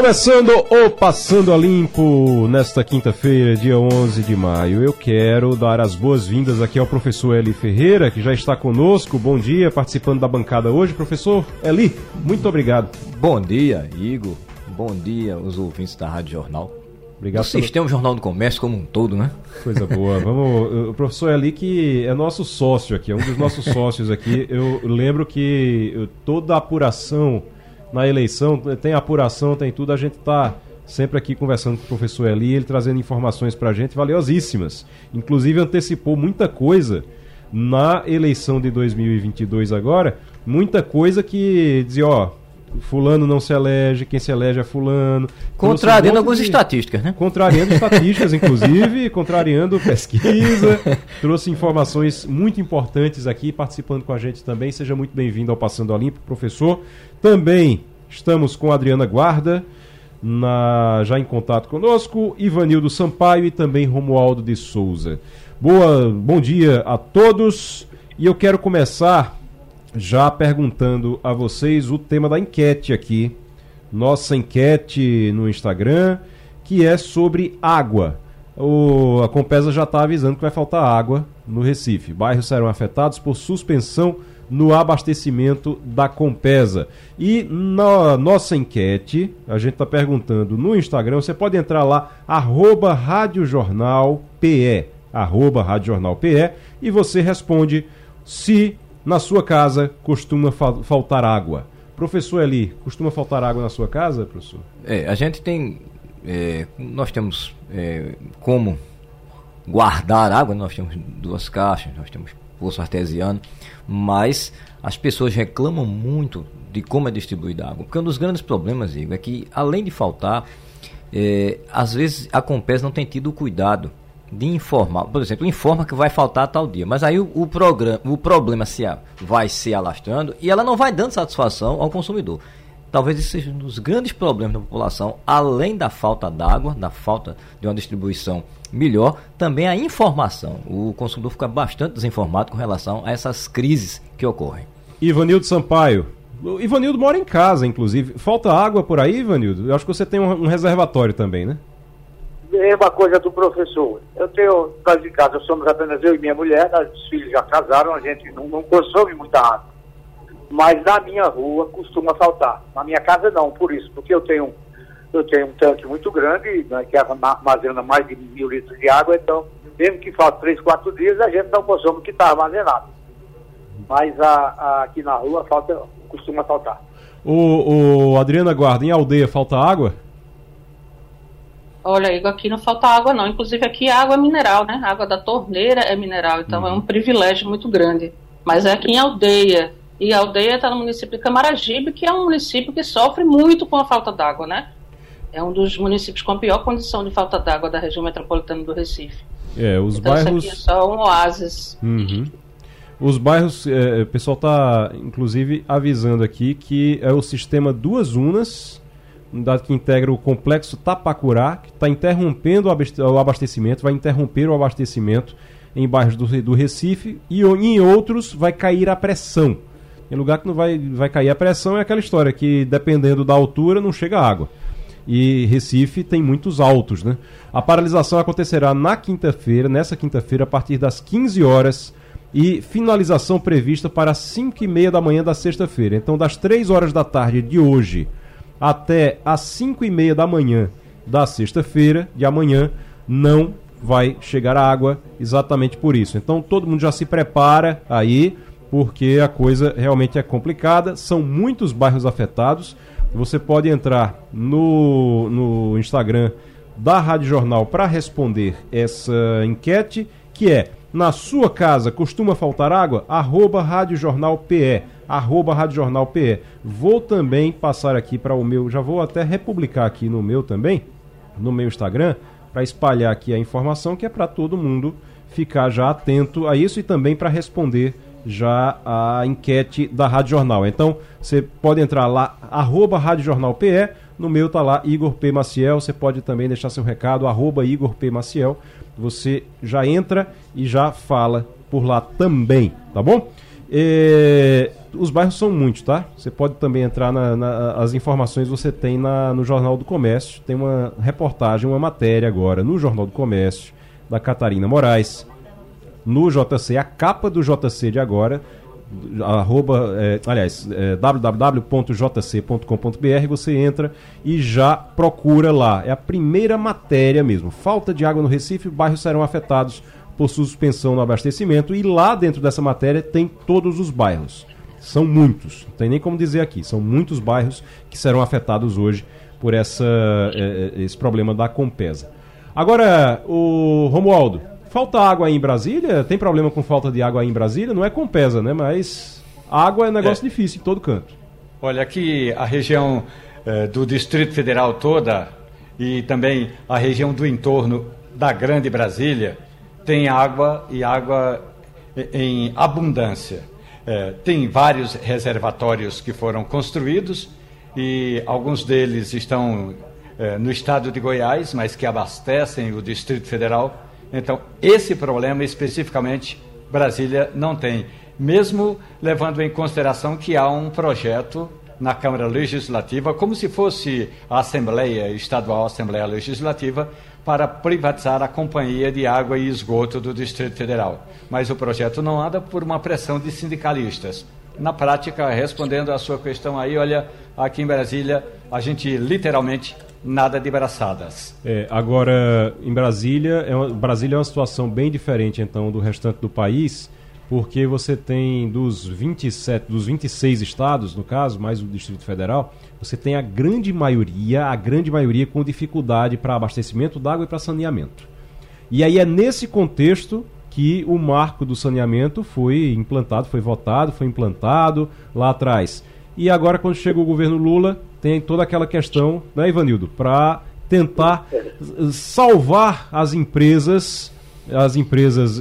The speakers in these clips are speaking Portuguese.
Começando o Passando a Limpo nesta quinta-feira, dia 11 de maio. Eu quero dar as boas-vindas aqui ao professor Eli Ferreira, que já está conosco. Bom dia, participando da bancada hoje. Professor Eli, muito obrigado. Bom dia, Igor. Bom dia, os ouvintes da Rádio Jornal. Obrigado. O Sistema Jornal do Comércio como um todo, né? Coisa boa. Vamos, o professor Eli que é nosso sócio aqui, é um dos nossos sócios aqui. Eu lembro que toda a apuração na eleição, tem apuração, tem tudo, a gente está sempre aqui conversando com o professor Eli, ele trazendo informações para a gente valiosíssimas. Inclusive antecipou muita coisa na eleição de 2022 agora, muita coisa que dizia, ó, fulano não se elege, quem se elege é fulano. Contrariando um algumas de... estatísticas, né? Contrariando estatísticas, inclusive, contrariando pesquisa. trouxe informações muito importantes aqui, participando com a gente também. Seja muito bem-vindo ao Passando Olímpico, professor. Também estamos com a Adriana Guarda, na, já em contato conosco, Ivanildo Sampaio e também Romualdo de Souza. Boa, bom dia a todos. E eu quero começar já perguntando a vocês o tema da enquete aqui. Nossa enquete no Instagram, que é sobre água. O, a Compesa já está avisando que vai faltar água no Recife. Bairros serão afetados por suspensão no abastecimento da Compesa. E na nossa enquete, a gente está perguntando no Instagram, você pode entrar lá, arroba Rádio Jornal PE, arroba e você responde se na sua casa costuma fa faltar água. Professor Eli, costuma faltar água na sua casa, professor? É, a gente tem. É, nós temos é, como guardar água, nós temos duas caixas, nós temos poço artesiano, mas as pessoas reclamam muito de como é distribuída a água. Porque um dos grandes problemas, Igor, é que além de faltar, é, às vezes a Compes não tem tido o cuidado de informar, por exemplo, informa que vai faltar tal dia, mas aí o, o, programa, o problema se a, vai se alastrando e ela não vai dando satisfação ao consumidor. Talvez esse seja um dos grandes problemas da população, além da falta d'água, da falta de uma distribuição melhor, também a informação. O consumidor fica bastante desinformado com relação a essas crises que ocorrem. Ivanildo Sampaio. O Ivanildo mora em casa, inclusive. Falta água por aí, Ivanildo? Eu acho que você tem um, um reservatório também, né? mesma coisa do professor. Eu tenho, caso de casa, somos apenas eu e minha mulher, os filhos já casaram, a gente não, não consome muita água. Mas na minha rua costuma faltar. Na minha casa não, por isso, porque eu tenho, eu tenho um tanque muito grande, né, que armazena mais de mil litros de água, então, mesmo que falte três, quatro dias, a gente não consome o que está armazenado. Mas a, a, aqui na rua falta, costuma faltar. O, o Adriana Guarda, em aldeia falta água? Olha, Igor, aqui não falta água não. Inclusive aqui a água é mineral, né? A água da torneira é mineral, então uhum. é um privilégio muito grande. Mas é aqui em Aldeia. E a Aldeia está no município de Camaragibe, que é um município que sofre muito com a falta d'água, né? É um dos municípios com a pior condição de falta d'água da região metropolitana do Recife. É, os então, bairros... Isso aqui é só um oásis. Uhum. Os bairros, é, o pessoal está inclusive avisando aqui que é o sistema Duas Unas unidade que integra o complexo Tapacurá, que está interrompendo o abastecimento, vai interromper o abastecimento em bairros do, do Recife e em outros vai cair a pressão. Em lugar que não vai, vai cair a pressão é aquela história que dependendo da altura não chega água. E Recife tem muitos altos, né? A paralisação acontecerá na quinta-feira, nessa quinta-feira, a partir das 15 horas e finalização prevista para 5 e meia da manhã da sexta-feira. Então, das 3 horas da tarde de hoje até às 5 e meia da manhã da sexta-feira de amanhã não vai chegar água exatamente por isso. Então todo mundo já se prepara aí, porque a coisa realmente é complicada. São muitos bairros afetados. Você pode entrar no, no Instagram da Rádio Jornal para responder essa enquete, que é na sua casa costuma faltar água? Arroba Rádio Jornal PE. Arroba Rádio Jornal PE. Vou também passar aqui para o meu, já vou até republicar aqui no meu também, no meu Instagram, para espalhar aqui a informação que é para todo mundo ficar já atento a isso e também para responder já a enquete da Rádio Jornal. Então, você pode entrar lá, arroba Rádio Jornal PE, no meu tá lá Igor P. Maciel, você pode também deixar seu recado, arroba Igor P. Maciel, você já entra e já fala por lá também, tá bom? Os bairros são muitos, tá? Você pode também entrar na, na, as informações você tem na, no Jornal do Comércio. Tem uma reportagem, uma matéria agora no Jornal do Comércio da Catarina Moraes. No JC, a capa do JC de agora, arroba, é, aliás, é, www.jc.com.br, você entra e já procura lá. É a primeira matéria mesmo. Falta de água no Recife, bairros serão afetados por suspensão no abastecimento e lá dentro dessa matéria tem todos os bairros. São muitos, não tem nem como dizer aqui, são muitos bairros que serão afetados hoje por essa, é, é, esse problema da Compesa. Agora, o Romualdo, falta água aí em Brasília? Tem problema com falta de água aí em Brasília? Não é Compesa, né? Mas água é negócio é. difícil em todo canto. Olha, aqui a região eh, do Distrito Federal toda e também a região do entorno da Grande Brasília tem água e água em abundância. É, tem vários reservatórios que foram construídos e alguns deles estão é, no estado de Goiás, mas que abastecem o Distrito Federal. Então, esse problema especificamente Brasília não tem, mesmo levando em consideração que há um projeto na Câmara Legislativa, como se fosse a Assembleia Estadual, a Assembleia Legislativa, para privatizar a Companhia de Água e Esgoto do Distrito Federal. Mas o projeto não anda por uma pressão de sindicalistas. Na prática, respondendo à sua questão aí, olha, aqui em Brasília, a gente literalmente nada de braçadas. É, agora, em Brasília, é uma, Brasília é uma situação bem diferente, então, do restante do país, porque você tem dos 27, dos 26 estados, no caso, mais o Distrito Federal, você tem a grande maioria, a grande maioria com dificuldade para abastecimento d'água e para saneamento. E aí é nesse contexto que o marco do saneamento foi implantado, foi votado, foi implantado lá atrás. E agora, quando chega o governo Lula, tem toda aquela questão, né, Ivanildo, para tentar salvar as empresas as empresas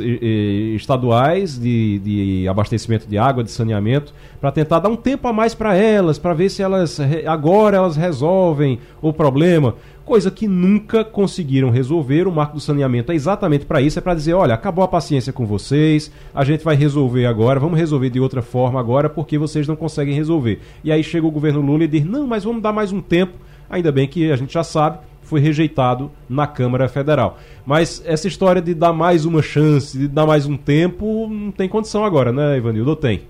estaduais de, de abastecimento de água, de saneamento, para tentar dar um tempo a mais para elas, para ver se elas agora elas resolvem o problema, coisa que nunca conseguiram resolver. O marco do saneamento é exatamente para isso, é para dizer, olha, acabou a paciência com vocês, a gente vai resolver agora, vamos resolver de outra forma agora, porque vocês não conseguem resolver. E aí chega o governo Lula e diz, não, mas vamos dar mais um tempo. Ainda bem que a gente já sabe, foi rejeitado na Câmara Federal. Mas essa história de dar mais uma chance, de dar mais um tempo, não tem condição agora, né, Ivanildo? Ou tem?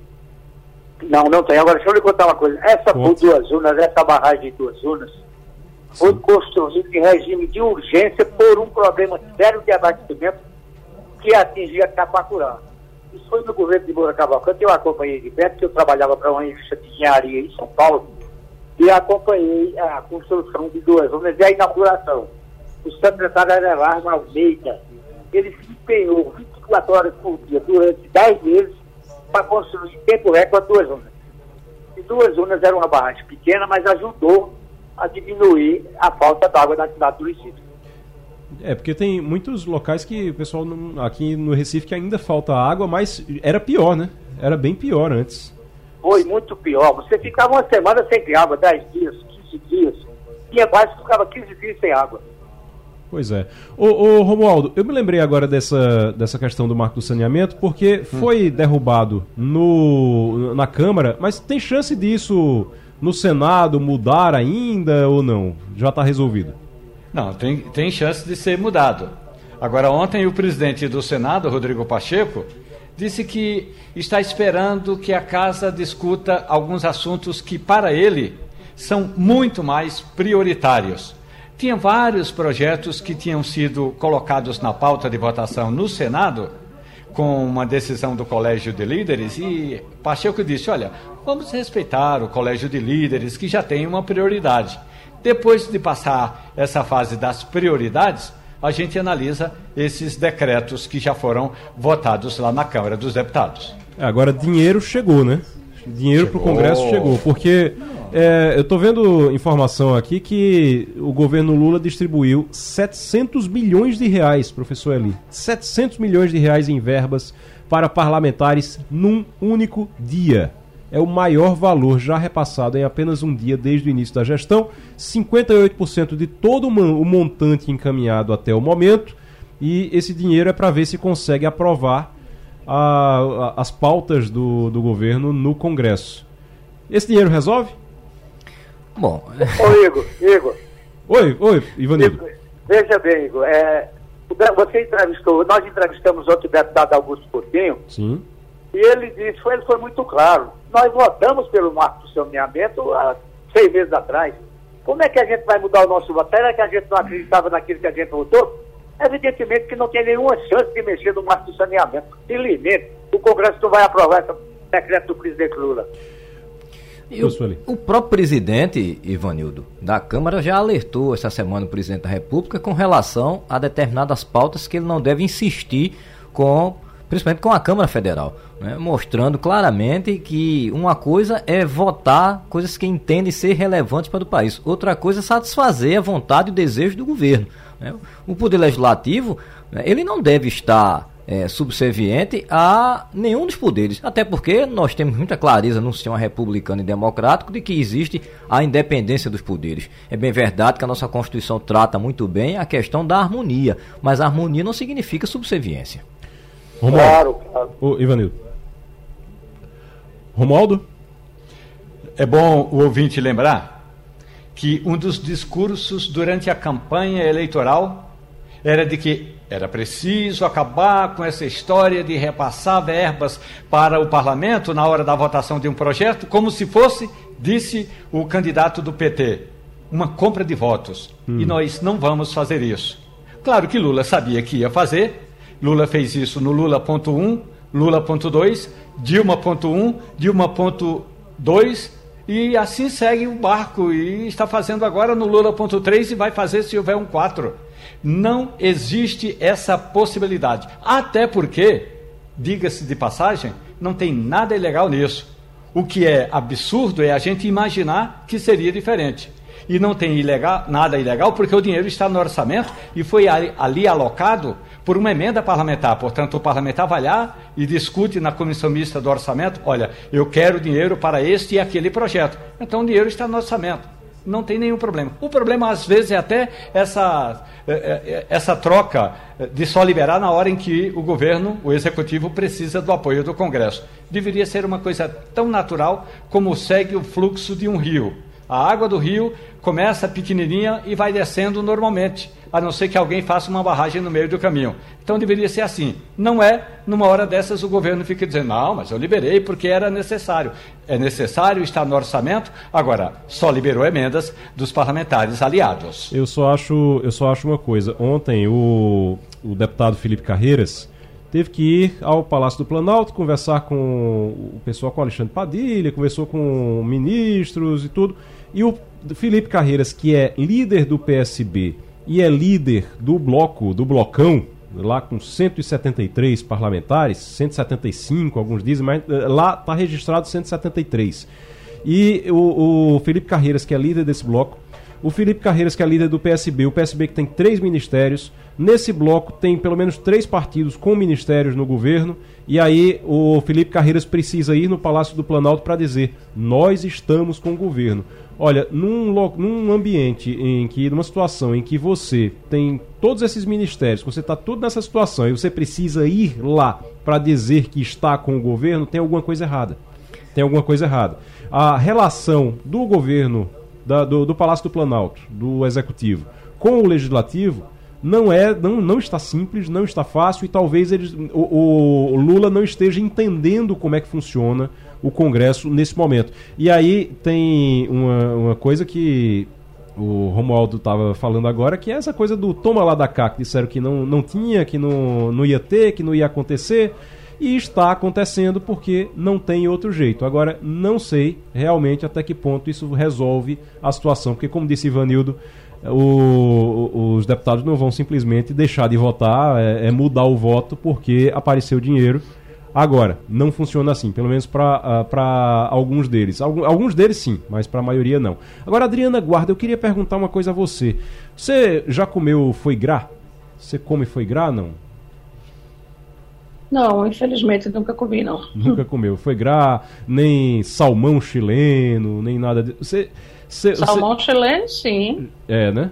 Não, não tem. Agora, deixa eu lhe contar uma coisa. Essa Conta. Duas Unas, essa barragem de Duas Unas, foi construída em regime de urgência por um problema sério de abastecimento que atingia Capacurá. Isso foi no governo de Moura Cavalcante, eu acompanhei de perto, que eu trabalhava para uma indústria de engenharia em São Paulo, e acompanhei a construção de duas zonas e a inauguração. O secretário Arelardo Almeida, ele se empenhou 24 horas por dia durante 10 meses para construir em tempo recorde duas zonas. E duas zonas eram uma barragem pequena, mas ajudou a diminuir a falta d'água da cidade do Recife. É, porque tem muitos locais que o pessoal aqui no Recife que ainda falta água, mas era pior, né? Era bem pior antes foi muito pior. Você ficava uma semana sem água, 10 dias, 15 dias. Tinha mais que ficava 15 dias sem água. Pois é. Ô, ô, Romualdo, eu me lembrei agora dessa, dessa questão do marco do saneamento, porque hum. foi derrubado no, na Câmara, mas tem chance disso no Senado mudar ainda ou não? Já está resolvido? Não, tem, tem chance de ser mudado. Agora, ontem o presidente do Senado, Rodrigo Pacheco, disse que está esperando que a casa discuta alguns assuntos que, para ele, são muito mais prioritários. Tinha vários projetos que tinham sido colocados na pauta de votação no Senado, com uma decisão do Colégio de Líderes, e Pacheco disse: olha, vamos respeitar o Colégio de Líderes, que já tem uma prioridade. Depois de passar essa fase das prioridades, a gente analisa esses decretos que já foram votados lá na Câmara dos Deputados. É, agora, dinheiro chegou, né? Dinheiro para o Congresso chegou, porque é, eu estou vendo informação aqui que o governo Lula distribuiu 700 milhões de reais, professor Eli. 700 milhões de reais em verbas para parlamentares num único dia. É o maior valor já repassado em apenas um dia desde o início da gestão. 58% de todo o montante encaminhado até o momento. E esse dinheiro é para ver se consegue aprovar a, a, as pautas do, do governo no Congresso. Esse dinheiro resolve? Bom. Ô, Igor, Igor. Oi, oi, Ivanildo. Veja bem, Igor, é, você entrevistou, nós entrevistamos outro deputado Augusto Coutinho. Sim. E ele disse, foi, ele foi muito claro. Nós votamos pelo marco do saneamento há seis meses atrás. Como é que a gente vai mudar o nosso voto? Será que a gente não acreditava naquilo que a gente votou? Evidentemente que não tem nenhuma chance de mexer no marco do saneamento. Simplesmente, o Congresso não vai aprovar esse decreto do presidente Lula. O, o, próprio presidente, Ivanildo, da Câmara já alertou essa semana o presidente da República com relação a determinadas pautas que ele não deve insistir com, principalmente com a Câmara Federal, né? mostrando claramente que uma coisa é votar coisas que entendem ser relevantes para o país, outra coisa é satisfazer a vontade e o desejo do governo. Né? O Poder Legislativo, né, ele não deve estar é, subserviente a nenhum dos poderes. Até porque nós temos muita clareza no sistema republicano e democrático de que existe a independência dos poderes. É bem verdade que a nossa Constituição trata muito bem a questão da harmonia, mas a harmonia não significa subserviência. Romualdo. Claro, claro. Ô, Ivanildo. Romualdo? É bom o ouvinte lembrar que um dos discursos durante a campanha eleitoral era de que era preciso acabar com essa história de repassar verbas para o parlamento na hora da votação de um projeto, como se fosse, disse o candidato do PT, uma compra de votos. Hum. E nós não vamos fazer isso. Claro que Lula sabia que ia fazer. Lula fez isso no Lula.1, Lula.2, Dilma.1, Dilma.2 e assim segue o barco e está fazendo agora no Lula.3 e vai fazer se houver um 4. Não existe essa possibilidade. Até porque, diga-se de passagem, não tem nada ilegal nisso. O que é absurdo é a gente imaginar que seria diferente. E não tem ilegal, nada ilegal porque o dinheiro está no orçamento e foi ali, ali alocado por uma emenda parlamentar. Portanto, o parlamentar vai lá e discute na comissão mista do orçamento: olha, eu quero dinheiro para este e aquele projeto. Então, o dinheiro está no orçamento não tem nenhum problema. O problema, às vezes, é até essa, é, é, essa troca de só liberar na hora em que o governo, o executivo, precisa do apoio do Congresso. Deveria ser uma coisa tão natural como segue o fluxo de um rio. A água do rio começa pequenininha e vai descendo normalmente, a não ser que alguém faça uma barragem no meio do caminho. Então deveria ser assim. Não é, numa hora dessas, o governo fica dizendo, não, mas eu liberei porque era necessário. É necessário, está no orçamento, agora, só liberou emendas dos parlamentares aliados. Eu só acho, eu só acho uma coisa. Ontem o, o deputado Felipe Carreiras teve que ir ao Palácio do Planalto conversar com o pessoal, com Alexandre Padilha, conversou com ministros e tudo. E o Felipe Carreiras, que é líder do PSB e é líder do bloco, do blocão, lá com 173 parlamentares, 175, alguns dizem, mas eh, lá está registrado 173. E o, o Felipe Carreiras, que é líder desse bloco, o Felipe Carreiras, que é líder do PSB, o PSB que tem três ministérios. Nesse bloco tem pelo menos três partidos com ministérios no governo. E aí o Felipe Carreiras precisa ir no Palácio do Planalto para dizer: nós estamos com o governo. Olha, num, num ambiente em que, numa situação em que você tem todos esses ministérios, você está tudo nessa situação e você precisa ir lá para dizer que está com o governo, tem alguma coisa errada. Tem alguma coisa errada. A relação do governo, da, do, do Palácio do Planalto, do Executivo, com o Legislativo, não é não, não está simples, não está fácil e talvez eles, o, o Lula não esteja entendendo como é que funciona o Congresso nesse momento. E aí tem uma, uma coisa que o Romualdo estava falando agora, que é essa coisa do toma lá da cá, que disseram que não, não tinha, que não, não ia ter, que não ia acontecer. E está acontecendo porque não tem outro jeito. Agora, não sei realmente até que ponto isso resolve a situação, porque, como disse Ivanildo, o, os deputados não vão simplesmente deixar de votar, é, é mudar o voto porque apareceu dinheiro Agora, não funciona assim, pelo menos para ah, alguns deles. Alguns, deles sim, mas para a maioria não. Agora, Adriana Guarda, eu queria perguntar uma coisa a você. Você já comeu foi gras? Você come foi gras, não? Não, infelizmente nunca comi, não. Nunca comeu. Foi gra, nem salmão chileno, nem nada disso. Você, você, salmão você... chileno, sim. É, né?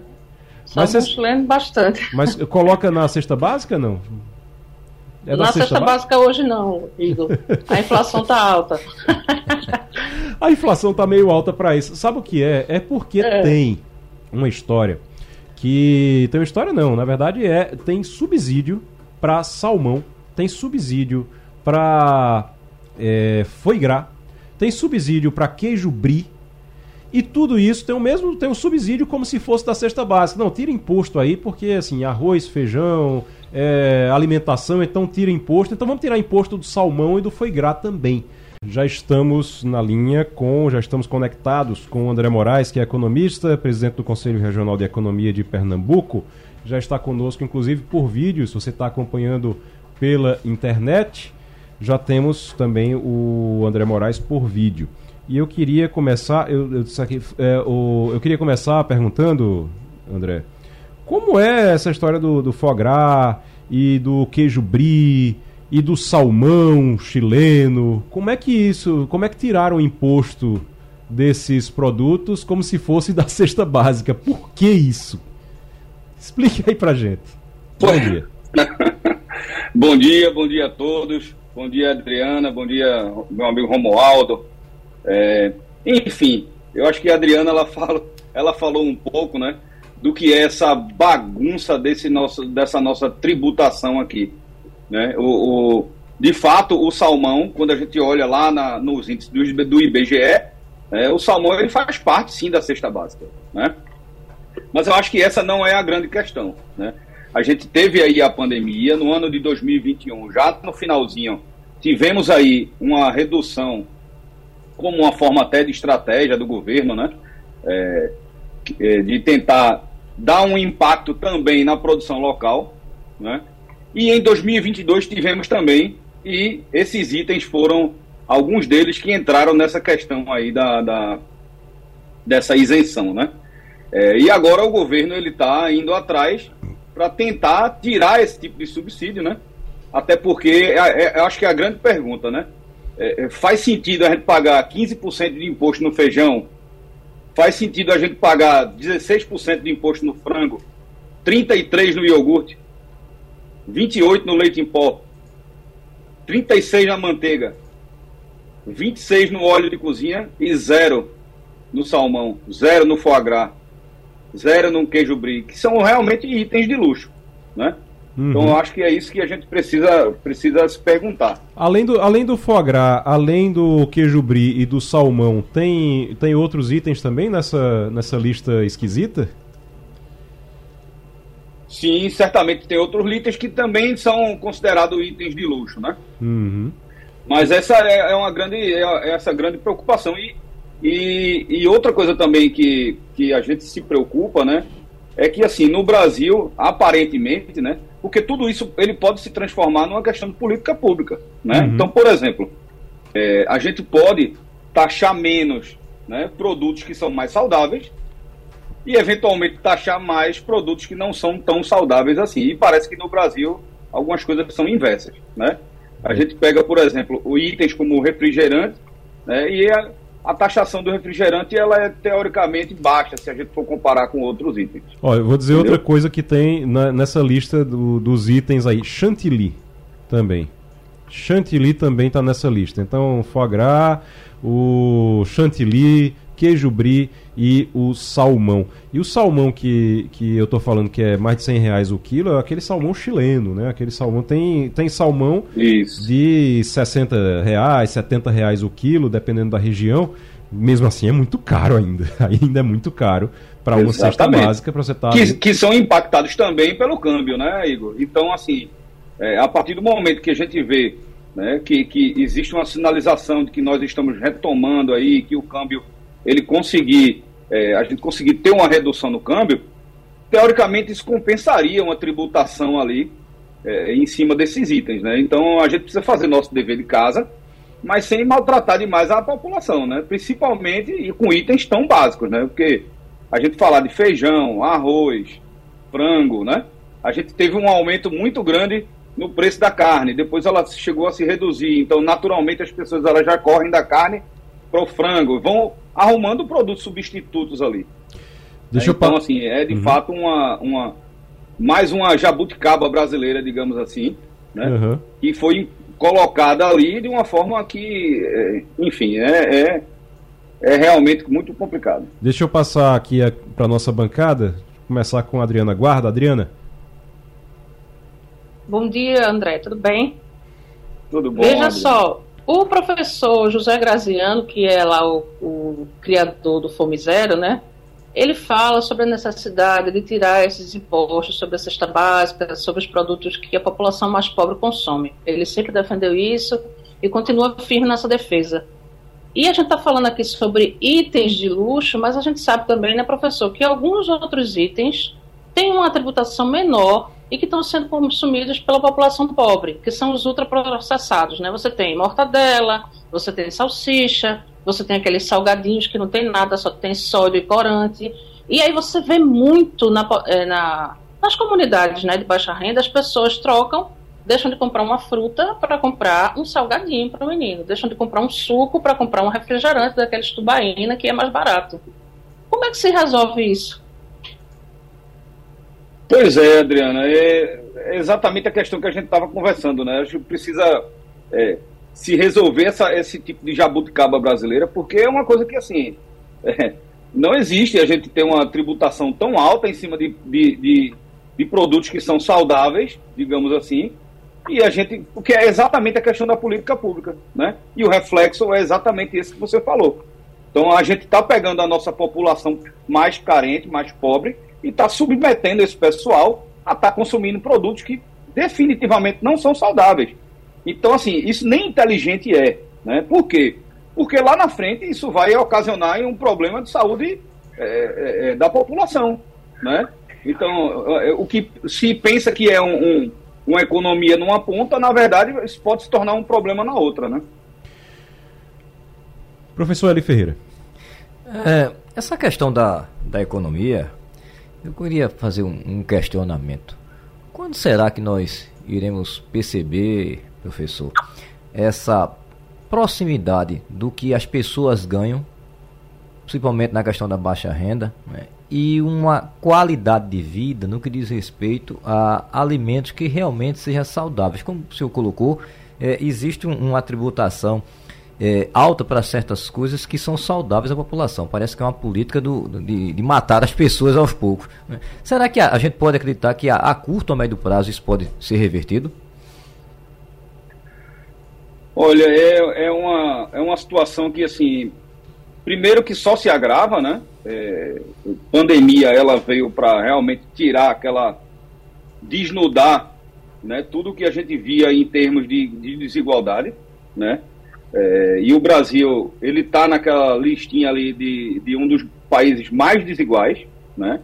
Salmão mas chileno, bastante. Mas coloca na cesta básica, não? É na cesta, cesta básica hoje não, Igor. A inflação tá alta. a inflação tá meio alta para isso. Sabe o que é? É porque é. tem uma história que tem uma história não, na verdade é tem subsídio para salmão tem subsídio para é, foie gras, tem subsídio para queijo brie, e tudo isso tem o mesmo tem um subsídio como se fosse da cesta básica. Não, tira imposto aí, porque assim, arroz, feijão, é, alimentação, então tira imposto. Então vamos tirar imposto do salmão e do gras também. Já estamos na linha com, já estamos conectados com o André Moraes, que é economista, presidente do Conselho Regional de Economia de Pernambuco. Já está conosco, inclusive, por vídeo, se você está acompanhando pela internet. Já temos também o André Moraes por vídeo. E eu queria começar, eu, eu, aqui, é, o, eu queria começar perguntando, André, como é essa história do, do foie gras e do queijo brie e do salmão chileno? Como é que isso, como é que tiraram o imposto desses produtos como se fosse da cesta básica? Por que isso? Explique aí pra gente. Bom dia. Bom dia, bom dia a todos. Bom dia, Adriana. Bom dia, meu amigo Romualdo. É, enfim, eu acho que a Adriana ela, fala, ela falou um pouco, né, do que é essa bagunça desse nosso, dessa nossa tributação aqui. Né? O, o de fato, o salmão, quando a gente olha lá na, nos índices do, do IBGE, é, o salmão ele faz parte sim da cesta básica. Né? Mas eu acho que essa não é a grande questão. Né? A gente teve aí a pandemia no ano de 2021, já no finalzinho, tivemos aí uma redução como uma forma até de estratégia do governo, né? É, é, de tentar dar um impacto também na produção local, né? E em 2022 tivemos também, e esses itens foram alguns deles que entraram nessa questão aí da, da dessa isenção, né? É, e agora o governo ele está indo atrás para tentar tirar esse tipo de subsídio, né? Até porque é, é, acho que é a grande pergunta, né? É, é faz sentido a gente pagar 15% de imposto no feijão? Faz sentido a gente pagar 16% de imposto no frango, 33% no iogurte, 28% no leite em pó, 36% na manteiga, 26% no óleo de cozinha? E zero no salmão, zero no foie gras? Zero num queijo brie, que são realmente itens de luxo, né? Uhum. Então eu acho que é isso que a gente precisa, precisa se perguntar. Além do, além do foie gras, além do queijo brie e do salmão, tem, tem outros itens também nessa, nessa lista esquisita? Sim, certamente tem outros itens que também são considerados itens de luxo, né? Uhum. Mas essa é, é uma grande, é essa grande preocupação. E e, e outra coisa também que, que a gente se preocupa, né? É que assim, no Brasil, aparentemente, né? Porque tudo isso ele pode se transformar numa questão de política pública, né? Uhum. Então, por exemplo, é, a gente pode taxar menos né, produtos que são mais saudáveis e eventualmente taxar mais produtos que não são tão saudáveis assim. E parece que no Brasil algumas coisas são inversas, né? A gente pega, por exemplo, itens como refrigerante, né, e a, a taxação do refrigerante ela é teoricamente baixa se a gente for comparar com outros itens. Olha, eu vou dizer Entendeu? outra coisa que tem na, nessa lista do, dos itens aí, chantilly também. Chantilly também está nessa lista. Então, foie gras, o chantilly, queijo brie e o salmão. E o salmão que, que eu estou falando que é mais de 100 reais o quilo é aquele salmão chileno, né? Aquele salmão tem, tem salmão Isso. de 60 reais, 70 reais o quilo, dependendo da região. Mesmo assim é muito caro ainda. ainda é muito caro para uma cesta básica para você estar. Tá... Que, que são impactados também pelo câmbio, né, Igor? Então, assim, é, a partir do momento que a gente vê né, que, que existe uma sinalização de que nós estamos retomando aí, que o câmbio ele conseguir, é, a gente conseguir ter uma redução no câmbio, teoricamente isso compensaria uma tributação ali é, em cima desses itens, né? Então a gente precisa fazer nosso dever de casa, mas sem maltratar demais a população, né? Principalmente e com itens tão básicos, né? Porque a gente falar de feijão, arroz, frango, né? A gente teve um aumento muito grande no preço da carne. Depois ela chegou a se reduzir. Então, naturalmente, as pessoas elas já correm da carne para o frango, vão arrumando produtos substitutos ali. Deixa então, eu... assim, é de uhum. fato uma, uma mais uma jabuticaba brasileira, digamos assim, né? Uhum. Que foi colocada ali de uma forma que, é, enfim, é, é, é realmente muito complicado. Deixa eu passar aqui para nossa bancada, começar com a Adriana Guarda. Adriana. Bom dia, André, tudo bem? Tudo bom. Veja Adriana. só, o professor José Graziano, que é lá o, o criador do Fome Zero, né? Ele fala sobre a necessidade de tirar esses impostos sobre a cesta básica, sobre os produtos que a população mais pobre consome. Ele sempre defendeu isso e continua firme nessa defesa. E a gente está falando aqui sobre itens de luxo, mas a gente sabe também, né, professor, que alguns outros itens têm uma tributação menor e que estão sendo consumidos pela população pobre, que são os ultraprocessados. Né? Você tem mortadela, você tem salsicha, você tem aqueles salgadinhos que não tem nada, só tem sódio e corante. E aí você vê muito na, é, na, nas comunidades né, de baixa renda, as pessoas trocam, deixam de comprar uma fruta para comprar um salgadinho para o menino, deixam de comprar um suco para comprar um refrigerante daqueles tubaína que é mais barato. Como é que se resolve isso? Pois é, Adriana, é exatamente a questão que a gente estava conversando, né? A gente precisa é, se resolver essa, esse tipo de jabuticaba brasileira, porque é uma coisa que, assim, é, não existe a gente ter uma tributação tão alta em cima de, de, de, de, produtos que são saudáveis, digamos assim, e a gente, porque é exatamente a questão da política pública, né? E o reflexo é exatamente esse que você falou. Então a gente está pegando a nossa população mais carente, mais pobre, e está submetendo esse pessoal a estar tá consumindo produtos que definitivamente não são saudáveis. Então, assim, isso nem inteligente é. Né? Por quê? Porque lá na frente isso vai ocasionar um problema de saúde é, é, é da população. Né? Então, é, o que se pensa que é um, um, uma economia numa ponta, na verdade, isso pode se tornar um problema na outra. Né? Professor Eli Ferreira. É, essa questão da, da economia, eu queria fazer um, um questionamento. Quando será que nós iremos perceber professor, essa proximidade do que as pessoas ganham, principalmente na questão da baixa renda, né, e uma qualidade de vida no que diz respeito a alimentos que realmente sejam saudáveis. Como o senhor colocou, é, existe um, uma tributação é, alta para certas coisas que são saudáveis à população. Parece que é uma política do, de, de matar as pessoas aos poucos. Né? Será que a, a, gente pode acreditar que a, a curto ou médio prazo isso pode ser revertido? Olha, é, é, uma, é uma situação que, assim, primeiro que só se agrava, né? É, pandemia, ela veio para realmente tirar aquela, desnudar, né? Tudo que a gente via em termos de, de desigualdade, né? É, e o Brasil, ele está naquela listinha ali de, de um dos países mais desiguais, né?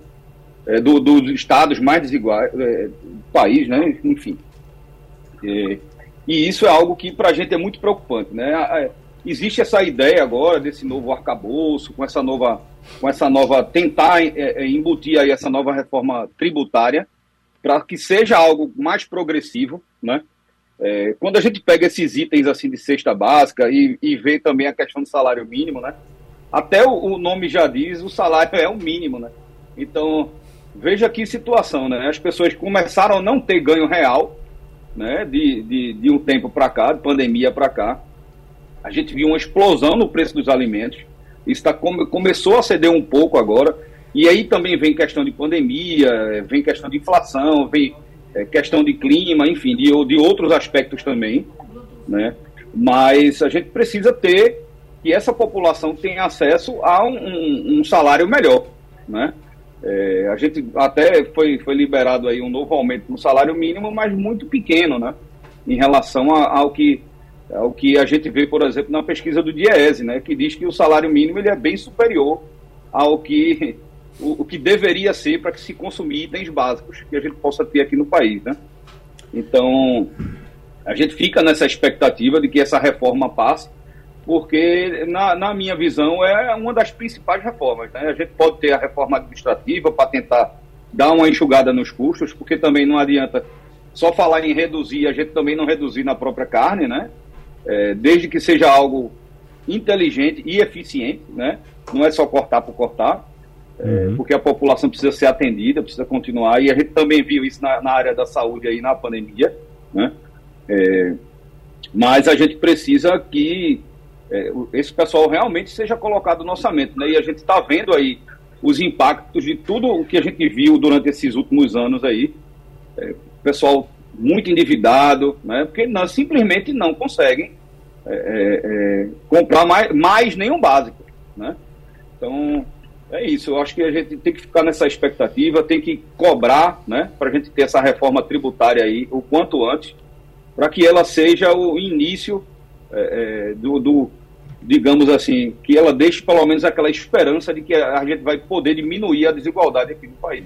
É, do, dos estados mais desiguais, é, país, né? Enfim. É, e isso é algo que para a gente é muito preocupante. Né? Existe essa ideia agora desse novo arcabouço, com essa nova, com essa nova tentar é, é, embutir aí essa nova reforma tributária, para que seja algo mais progressivo. Né? É, quando a gente pega esses itens assim de cesta básica e, e vê também a questão do salário mínimo, né? até o, o nome já diz, o salário é o mínimo. Né? Então, veja que situação, né? As pessoas começaram a não ter ganho real né, de, de, de um tempo para cá, de pandemia para cá, a gente viu uma explosão no preço dos alimentos. Isso tá, come, começou a ceder um pouco agora. E aí também vem questão de pandemia, vem questão de inflação, vem é, questão de clima, enfim, de, de outros aspectos também. Né? Mas a gente precisa ter que essa população tenha acesso a um, um, salário melhor. Né? É, a gente até foi, foi liberado aí um novo aumento no salário mínimo, mas muito pequeno, né? Em relação a, ao, que, ao que a gente vê, por exemplo, na pesquisa do Diese, né? Que diz que o salário mínimo ele é bem superior ao que, o, o que deveria ser para que se consumir itens básicos que a gente possa ter aqui no país, né? Então, a gente fica nessa expectativa de que essa reforma passe, porque, na, na, minha visão, é uma das principais reformas. Né? A gente pode ter a reforma administrativa para tentar dar uma enxugada nos custos, porque também não adianta só falar em reduzir, a gente também não reduzir na própria carne, né? É, desde que seja algo inteligente e eficiente, né? Não é só cortar por cortar, uhum. porque a população precisa ser atendida, precisa continuar, e a gente também viu isso na, na área da saúde aí na pandemia, né? É, mas a gente precisa que é, esse pessoal realmente seja colocado no orçamento, né? E a gente está vendo aí os impactos de tudo o que a gente viu durante esses últimos anos aí. É, pessoal muito endividado, né? Porque não, simplesmente não conseguem é, é, é, comprar mais, mais nenhum básico, né? Então, é isso. Eu acho que a gente tem que ficar nessa expectativa, tem que cobrar, né? Para a gente ter essa reforma tributária aí o quanto antes, para que ela seja o início é, é, do, do, digamos assim, que ela deixe pelo menos aquela esperança de que a gente vai poder diminuir a desigualdade aqui no país.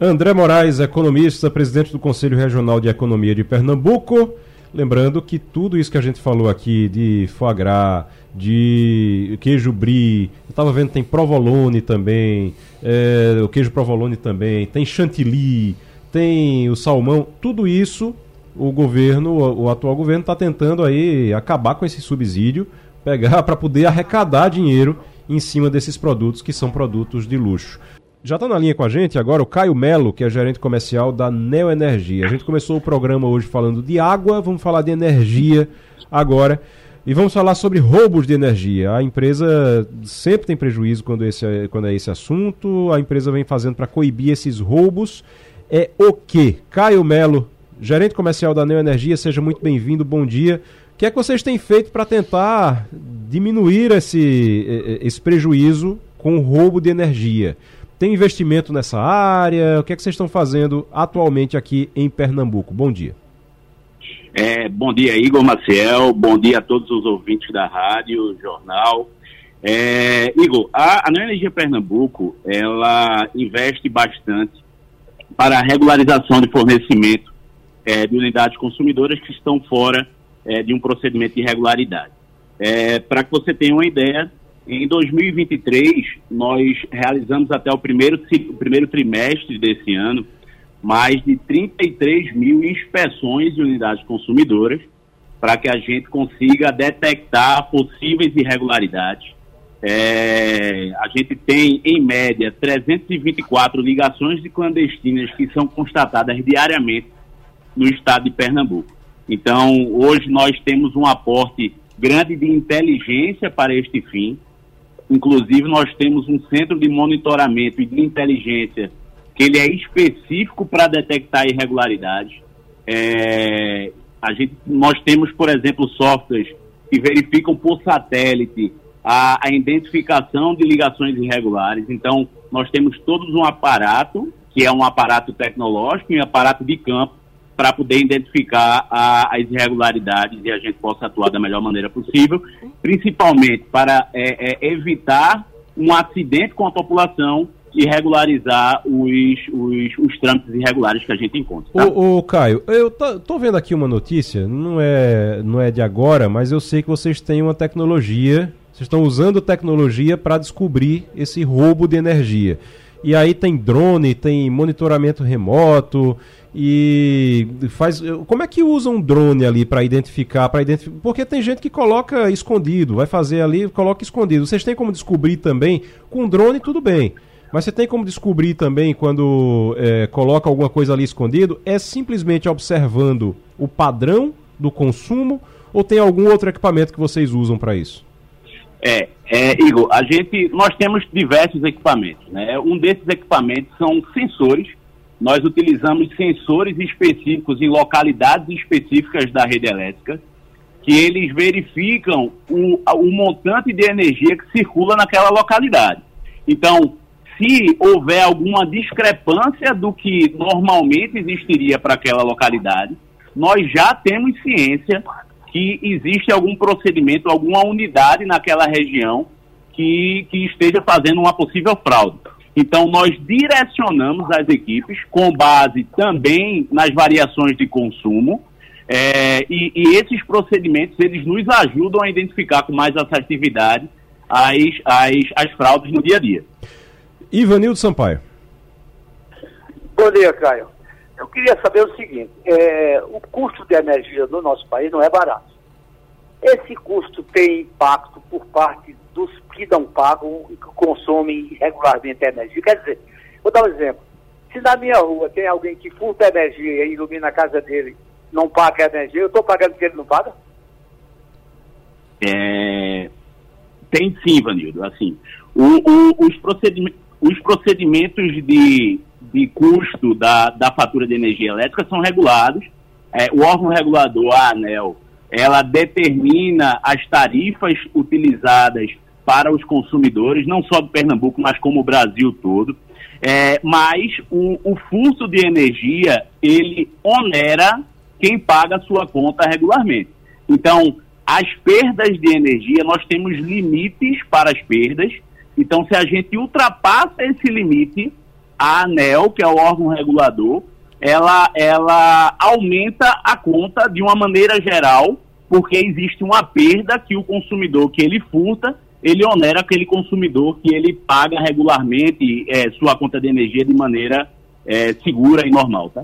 André Moraes, economista, presidente do Conselho Regional de Economia de Pernambuco. Lembrando que tudo isso que a gente falou aqui de foie gras, de queijo brie, eu estava vendo tem provolone também, é, o queijo provolone também, tem chantilly, tem o salmão, tudo isso o governo, o, o atual governo está tentando aí acabar com esse subsídio, pegar para poder arrecadar dinheiro em cima desses produtos que são produtos de luxo. Já está na linha com a gente agora o Caio Melo, que é gerente comercial da Neoenergia. A gente começou o programa hoje falando de água, vamos falar de energia agora. E vamos falar sobre roubos de energia. A empresa sempre tem prejuízo quando, esse, quando é esse assunto. A empresa vem fazendo para coibir esses roubos. É o quê? Caio Melo, gerente comercial da Neoenergia, seja muito bem-vindo, bom dia. O que é que vocês têm feito para tentar diminuir esse, esse prejuízo com o roubo de energia? Tem investimento nessa área? O que é que vocês estão fazendo atualmente aqui em Pernambuco? Bom dia. É, bom dia, Igor Maciel. Bom dia a todos os ouvintes da rádio, jornal. É, Igor, a, a Energia Pernambuco, ela investe bastante para a regularização de fornecimento é, de unidades consumidoras que estão fora é, de um procedimento de irregularidade. É, para que você tenha uma ideia, em 2023, nós realizamos até o primeiro, o primeiro trimestre desse ano mais de 33 mil inspeções de unidades consumidoras para que a gente consiga detectar possíveis irregularidades. É, a gente tem, em média, 324 ligações de clandestinas que são constatadas diariamente no estado de Pernambuco. Então, hoje nós temos um aporte grande de inteligência para este fim. Inclusive, nós temos um centro de monitoramento e de inteligência que ele é específico para detectar irregularidades. É, a gente, nós temos, por exemplo, softwares que verificam por satélite a, a identificação de ligações irregulares. Então, nós temos todos um aparato, que é um aparato tecnológico e um aparato de campo, para poder identificar a, as irregularidades e a gente possa atuar da melhor maneira possível, principalmente para é, é, evitar um acidente com a população e regularizar os, os, os trâmites irregulares que a gente encontra. Tá? Ô, ô, Caio, eu tô vendo aqui uma notícia, não é, não é de agora, mas eu sei que vocês têm uma tecnologia, vocês estão usando tecnologia para descobrir esse roubo de energia. E aí tem drone, tem monitoramento remoto, e faz. Como é que usa um drone ali para identificar, para identificar? Porque tem gente que coloca escondido, vai fazer ali, coloca escondido. Vocês têm como descobrir também com drone tudo bem. Mas você tem como descobrir também quando é, coloca alguma coisa ali escondido? É simplesmente observando o padrão do consumo ou tem algum outro equipamento que vocês usam para isso? É, é, Igor, a gente, nós temos diversos equipamentos. Né? Um desses equipamentos são sensores nós utilizamos sensores específicos em localidades específicas da rede elétrica, que eles verificam o, o montante de energia que circula naquela localidade. Então, se houver alguma discrepância do que normalmente existiria para aquela localidade, nós já temos ciência que existe algum procedimento, alguma unidade naquela região que, que esteja fazendo uma possível fraude. Então, nós direcionamos as equipes com base também nas variações de consumo, é, e, e, esses procedimentos eles nos ajudam a identificar com mais assertividade as, as, as fraudes no dia a dia. Ivanildo Sampaio. Bom dia, Caio. Eu queria saber o seguinte: é, o custo de energia no nosso país não é barato. Esse custo tem impacto por parte dos que não pagam e que consomem regularmente energia. Quer dizer, vou dar um exemplo. Se na minha rua tem alguém que furta energia e ilumina a casa dele, não paga energia, eu estou pagando porque ele não paga? É, tem sim, Vanildo. Assim, o, o, os, procedimentos, os procedimentos de, de custo da, da fatura de energia elétrica são regulados. É, o órgão regulador, a ANEL, ela determina as tarifas utilizadas para os consumidores, não só do Pernambuco, mas como o Brasil todo. É, mas o, o fluxo de energia, ele onera quem paga a sua conta regularmente. Então, as perdas de energia, nós temos limites para as perdas. Então, se a gente ultrapassa esse limite, a ANEL, que é o órgão regulador, ela, ela aumenta a conta de uma maneira geral, porque existe uma perda que o consumidor que ele furta, ele onera aquele consumidor que ele paga regularmente é, sua conta de energia de maneira é, segura e normal, tá?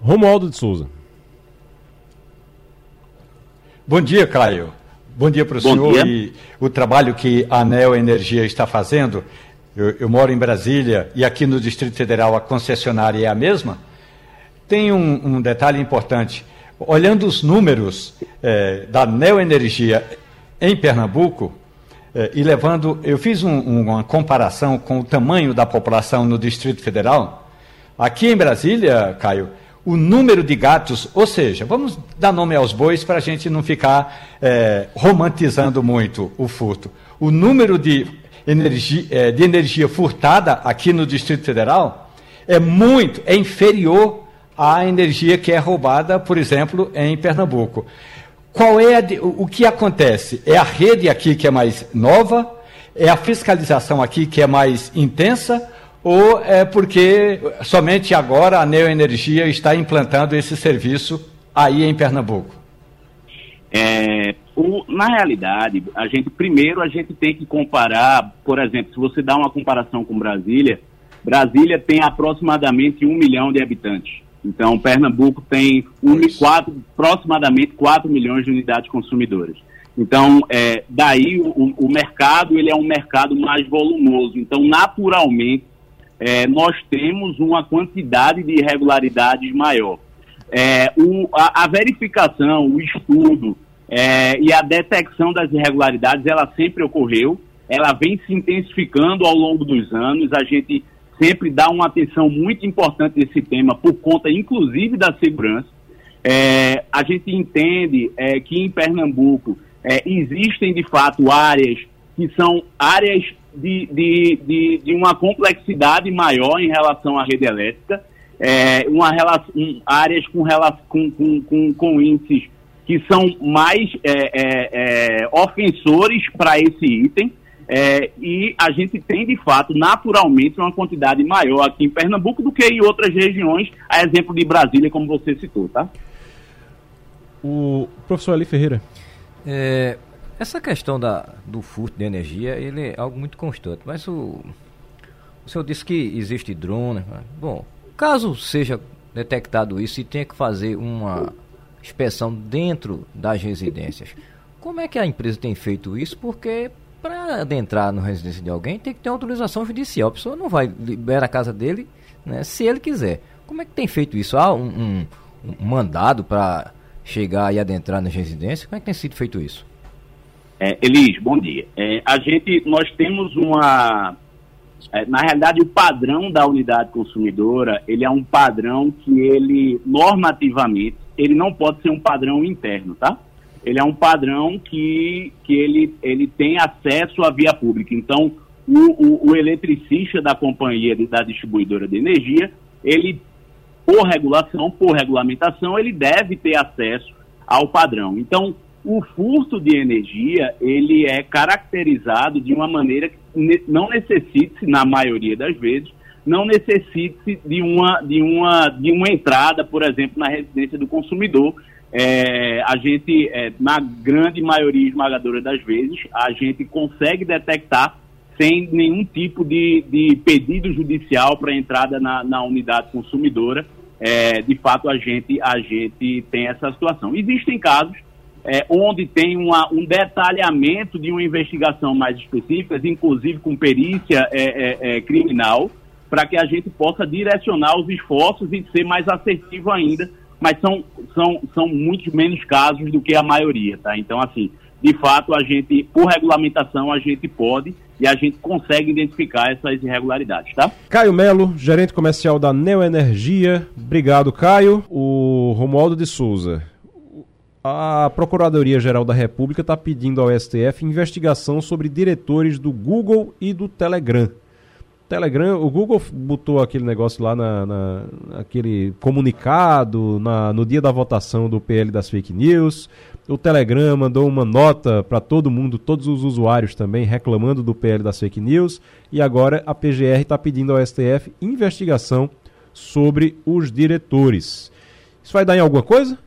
Romualdo de Souza. Bom dia, Caio. Bom dia para o senhor dia. e o trabalho que a ANEL Energia está fazendo. Eu, eu, moro em Brasília e aqui no Distrito Federal a concessionária é a mesma. Tem um, um detalhe importante. Olhando os números é, da ANEL Energia em Pernambuco, é, e levando, eu fiz um, uma comparação com o tamanho da população no Distrito Federal. Aqui em Brasília, Caio, o número de gatos, ou seja, vamos dar nome aos bois para a gente não ficar é, romantizando muito o furto. O número de energia, é, de energia furtada aqui no Distrito Federal é muito, é inferior à energia que é roubada, por exemplo, em Pernambuco. Qual é a, o, o que acontece? É a rede aqui que é mais nova? É a fiscalização aqui que é mais intensa? Ou é porque somente agora a Neoenergia está implantando esse serviço aí em Pernambuco? É, o, na realidade, a gente primeiro a gente tem que comparar, por exemplo, se você dá uma comparação com Brasília, Brasília tem aproximadamente um milhão de habitantes. Então, Pernambuco tem um, quatro, aproximadamente 4 milhões de unidades consumidoras. Então, é, daí o, o mercado ele é um mercado mais volumoso. Então, naturalmente, é, nós temos uma quantidade de irregularidades maior. É, o, a, a, verificação, o estudo é, e a detecção das irregularidades, ela sempre ocorreu, ela vem se intensificando ao longo dos anos, a gente sempre dá uma atenção muito importante nesse tema, por conta, inclusive, da segurança. É, a gente entende é, que em Pernambuco é, existem, de fato, áreas que são áreas de, de, de, de uma complexidade maior em relação à rede elétrica, é, uma relação, um, áreas com, com, com, com, com índices que são mais é, é, é ofensores para esse item. É, e a gente tem, de fato, naturalmente, uma quantidade maior aqui em Pernambuco do que em outras regiões, a exemplo de Brasília, como você citou, tá? O professor Ali Ferreira. É, essa questão da, do furto de energia, ele é algo muito constante, mas o, o senhor disse que existe drone. Né? Bom, caso seja detectado isso e tenha que fazer uma inspeção dentro das residências, como é que a empresa tem feito isso? Porque para adentrar na residência de alguém tem que ter autorização judicial. A pessoa não vai liberar a casa dele né, se ele quiser. Como é que tem feito isso? Há um, um, um mandado para chegar e adentrar nas residências? Como é que tem sido feito isso? É, Elis, bom dia. É, a gente, nós temos uma, é, na realidade, o padrão da unidade consumidora, ele é um padrão que ele, normativamente, ele não pode ser um padrão interno, tá? Ele é um padrão que, que ele, ele tem acesso à via pública. Então, o, o, o eletricista da companhia, da distribuidora de energia, ele, por regulação, por regulamentação, ele deve ter acesso ao padrão. Então, o furto de energia ele é caracterizado de uma maneira que não necessite, na maioria das vezes, não necessite de uma, de uma, de uma entrada, por exemplo, na residência do consumidor. É, a gente, é, na grande maioria esmagadora das vezes, a gente consegue detectar sem nenhum tipo de, de pedido judicial para entrada na, na unidade consumidora. É, de fato, a gente, a gente tem essa situação. Existem casos é, onde tem uma, um detalhamento de uma investigação mais específica, inclusive com perícia é, é, é criminal, para que a gente possa direcionar os esforços e ser mais assertivo ainda, mas são, são, são muitos menos casos do que a maioria, tá? Então, assim, de fato, a gente, por regulamentação, a gente pode e a gente consegue identificar essas irregularidades, tá? Caio Melo, gerente comercial da Neoenergia. Obrigado, Caio. O Romualdo de Souza. A Procuradoria-Geral da República está pedindo ao STF investigação sobre diretores do Google e do Telegram. Telegram, o Google botou aquele negócio lá na, na aquele comunicado na, no dia da votação do PL das fake news. O Telegram mandou uma nota para todo mundo, todos os usuários também, reclamando do PL das fake news. E agora a PGR está pedindo ao STF investigação sobre os diretores. Isso vai dar em alguma coisa?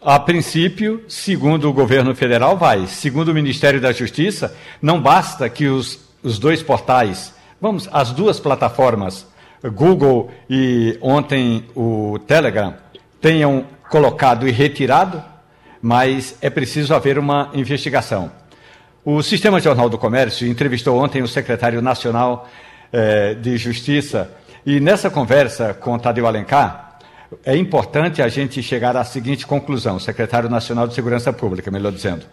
A princípio, segundo o governo federal, vai. Segundo o Ministério da Justiça, não basta que os, os dois portais, vamos, as duas plataformas, Google e ontem o Telegram, tenham colocado e retirado mas é preciso haver uma investigação. O Sistema Jornal do Comércio entrevistou ontem o secretário nacional eh, de Justiça e nessa conversa com Tadeu Alencar, é importante a gente chegar à seguinte conclusão, secretário nacional de Segurança Pública, melhor dizendo.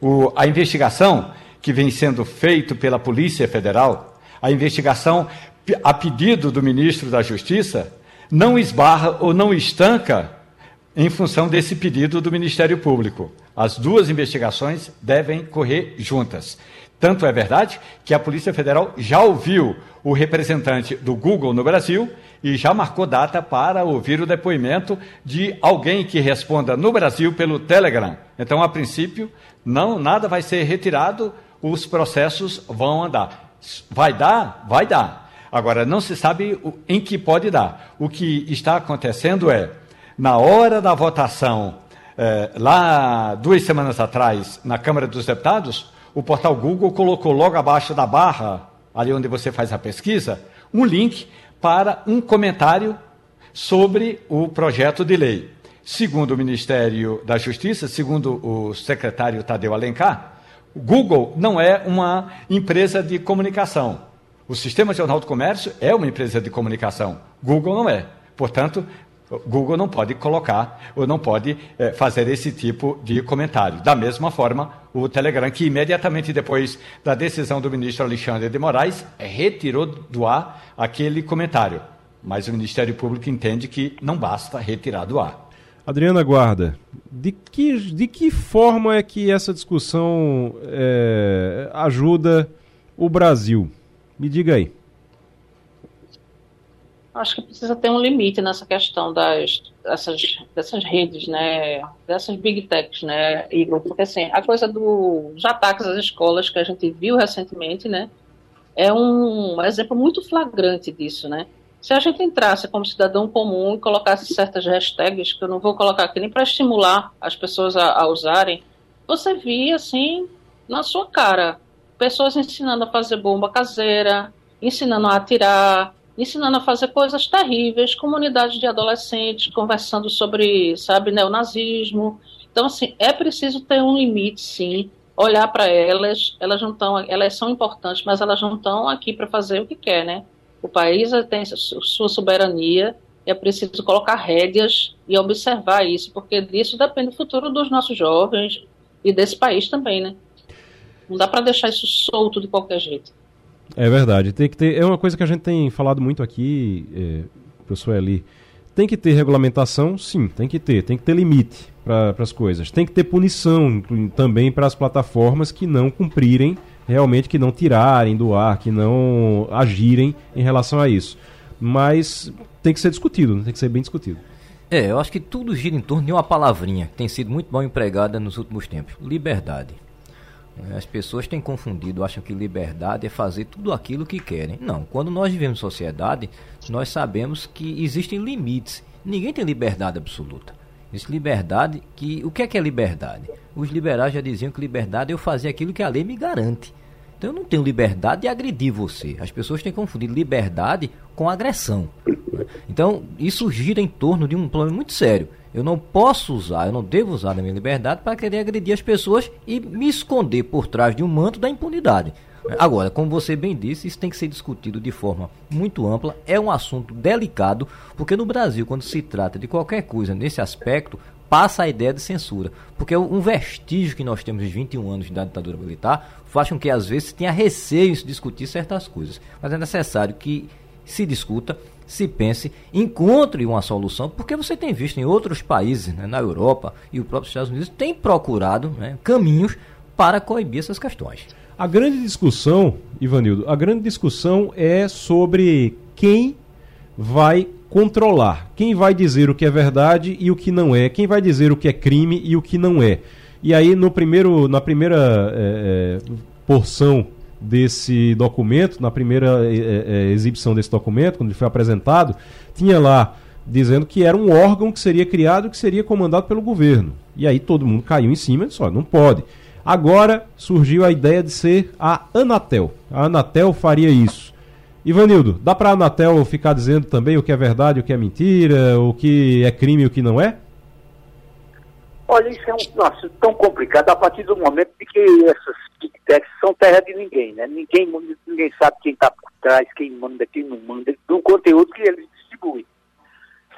O, a investigação que vem sendo feita pela Polícia Federal, a investigação a pedido do ministro da Justiça, não esbarra ou não estanca em função desse pedido do Ministério Público. As duas investigações devem correr juntas. Tanto é verdade que a Polícia Federal já ouviu o representante do Google no Brasil e já marcou data para ouvir o depoimento de alguém que responda no Brasil pelo Telegram. Então, a princípio, não nada vai ser retirado, os processos vão andar. Vai dar? Vai dar. Agora, não se sabe em que pode dar. O que está acontecendo é na hora da votação, eh, lá duas semanas atrás, na Câmara dos Deputados, o portal Google colocou logo abaixo da barra, ali onde você faz a pesquisa, um link para um comentário sobre o projeto de lei. Segundo o Ministério da Justiça, segundo o secretário Tadeu Alencar, Google não é uma empresa de comunicação. O Sistema Jornal do Comércio é uma empresa de comunicação. Google não é. Portanto, Google não pode colocar ou não pode é, fazer esse tipo de comentário. Da mesma forma, o Telegram, que imediatamente depois da decisão do ministro Alexandre de Moraes, retirou do ar aquele comentário. Mas o Ministério Público entende que não basta retirar do ar. Adriana Guarda, de que, de que forma é que essa discussão é, ajuda o Brasil? Me diga aí acho que precisa ter um limite nessa questão das dessas, dessas redes, né, dessas big techs, né, Igor, porque assim, a coisa dos ataques às escolas que a gente viu recentemente, né, é um exemplo muito flagrante disso, né. Se a gente entrasse como cidadão comum e colocasse certas hashtags, que eu não vou colocar aqui nem para estimular as pessoas a, a usarem, você via, assim, na sua cara, pessoas ensinando a fazer bomba caseira, ensinando a atirar, ensinando a fazer coisas terríveis, comunidade de adolescentes conversando sobre, sabe, neonazismo. Então, assim, é preciso ter um limite, sim, olhar para elas, elas não estão, elas são importantes, mas elas não estão aqui para fazer o que quer, né? O país tem sua soberania, é preciso colocar rédeas e observar isso, porque disso depende o futuro dos nossos jovens e desse país também, né? Não dá para deixar isso solto de qualquer jeito. É verdade. Tem que ter. É uma coisa que a gente tem falado muito aqui, é, professor Eli. Tem que ter regulamentação, sim, tem que ter. Tem que ter limite para as coisas. Tem que ter punição também para as plataformas que não cumprirem, realmente que não tirarem do ar, que não agirem em relação a isso. Mas tem que ser discutido, né? tem que ser bem discutido. É, eu acho que tudo gira em torno de uma palavrinha que tem sido muito mal empregada nos últimos tempos: liberdade. As pessoas têm confundido, acham que liberdade é fazer tudo aquilo que querem. Não, quando nós vivemos em sociedade, nós sabemos que existem limites. Ninguém tem liberdade absoluta. Existe liberdade que. O que é que é liberdade? Os liberais já diziam que liberdade é eu fazer aquilo que a lei me garante. Então eu não tenho liberdade de agredir você. As pessoas têm confundido liberdade com agressão. Então isso gira em torno de um problema muito sério. Eu não posso usar, eu não devo usar a minha liberdade para querer agredir as pessoas e me esconder por trás de um manto da impunidade. Agora, como você bem disse, isso tem que ser discutido de forma muito ampla. É um assunto delicado, porque no Brasil, quando se trata de qualquer coisa nesse aspecto, passa a ideia de censura. Porque um vestígio que nós temos de 21 anos da ditadura militar faz com que às vezes tenha receio se discutir certas coisas. Mas é necessário que se discuta, se pense, encontre uma solução, porque você tem visto em outros países, né, na Europa e o próprio Estados Unidos, tem procurado né, caminhos para coibir essas questões. A grande discussão, Ivanildo, a grande discussão é sobre quem vai controlar, quem vai dizer o que é verdade e o que não é, quem vai dizer o que é crime e o que não é. E aí no primeiro, na primeira é, porção desse documento, na primeira é, exibição desse documento, quando ele foi apresentado, tinha lá dizendo que era um órgão que seria criado que seria comandado pelo governo. E aí todo mundo caiu em cima e disse, não pode. Agora surgiu a ideia de ser a Anatel. A Anatel faria isso. Ivanildo, dá para a Anatel ficar dizendo também o que é verdade, o que é mentira, o que é crime e o que não é? Olha, isso é um nossa, tão complicado a partir do momento de que essas big techs são terra de ninguém, né? Ninguém, ninguém sabe quem está por trás, quem manda, quem não manda, do conteúdo que eles distribuem.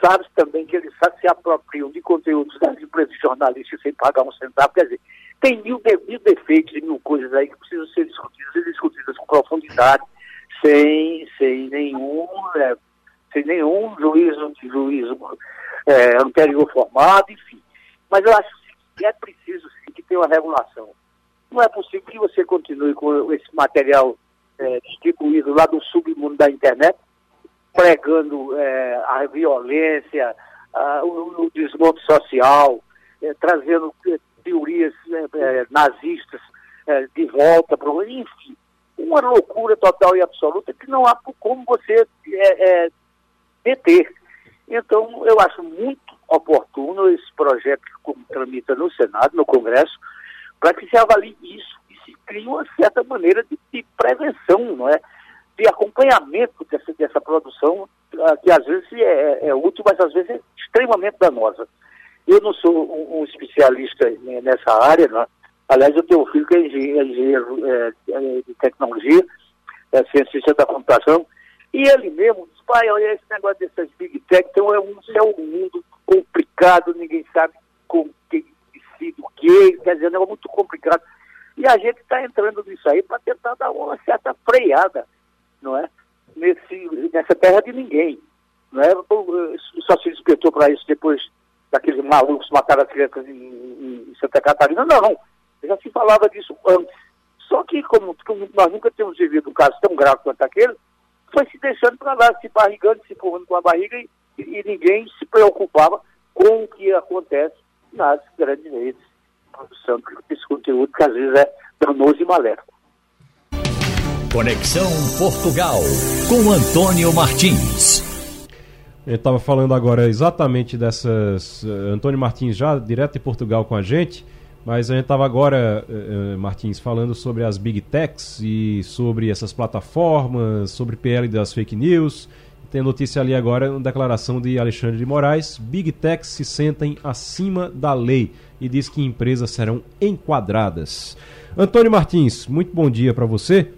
Sabe também que eles se apropriam de conteúdos das empresas jornalistas sem pagar um centavo. Quer dizer, tem mil, mil defeitos e mil coisas aí que precisam ser discutidas e discutidas com profundidade, sem, sem nenhum, é, sem nenhum juízo, juízo é, anterior formado, enfim. Mas eu acho que é preciso sim, que tenha uma regulação. Não é possível que você continue com esse material é, distribuído lá do submundo da internet, pregando é, a violência, a, o, o desmonte social, é, trazendo é, teorias é, é, nazistas de volta para o. Enfim, uma loucura total e absoluta que não há como você deter. Então, eu acho muito oportuno esse projeto que tramita no Senado, no Congresso, para que se avalie isso e se crie uma certa maneira de, de prevenção, não é? de acompanhamento dessa, dessa produção, ah, que às vezes é, é, útil, mas às vezes é extremamente danosa. Eu não sou um, um especialista nessa área, não. aliás, eu tenho um filho que é engenheiro, é engenheiro é, é, de tecnologia, é cientista da computação, e ele mesmo pai, olha esse negócio dessas big tech, então é um, é um mundo complicado, ninguém sabe com quem decide o quê, quer dizer, é um negócio muito complicado. E a gente está entrando nisso aí para tentar dar uma certa freada, não é? Nesse, nessa terra de ninguém. Não é? Só se despertou para isso depois daqueles malucos mataram as crianças em, em, Santa Catarina, não. Já se falava disso antes. Só que, como, como, nós nunca temos vivido um caso tão grave quanto aquele, foi se deixando para lá, se barrigando, se empurrando com a barriga e, e, ninguém se preocupava com o que acontece nas grandes redes de produção desse conteúdo que às vezes é danoso e maléfico. Conexão Portugal com Antônio Martins. Ele estava falando agora exatamente dessas. Uh, Antônio Martins já direto de Portugal com a gente, mas a gente estava agora, uh, Martins, falando sobre as big techs e sobre essas plataformas, sobre PL das fake news. Tem notícia ali agora, uma declaração de Alexandre de Moraes: Big techs se sentem acima da lei e diz que empresas serão enquadradas. Antônio Martins, muito bom dia para você.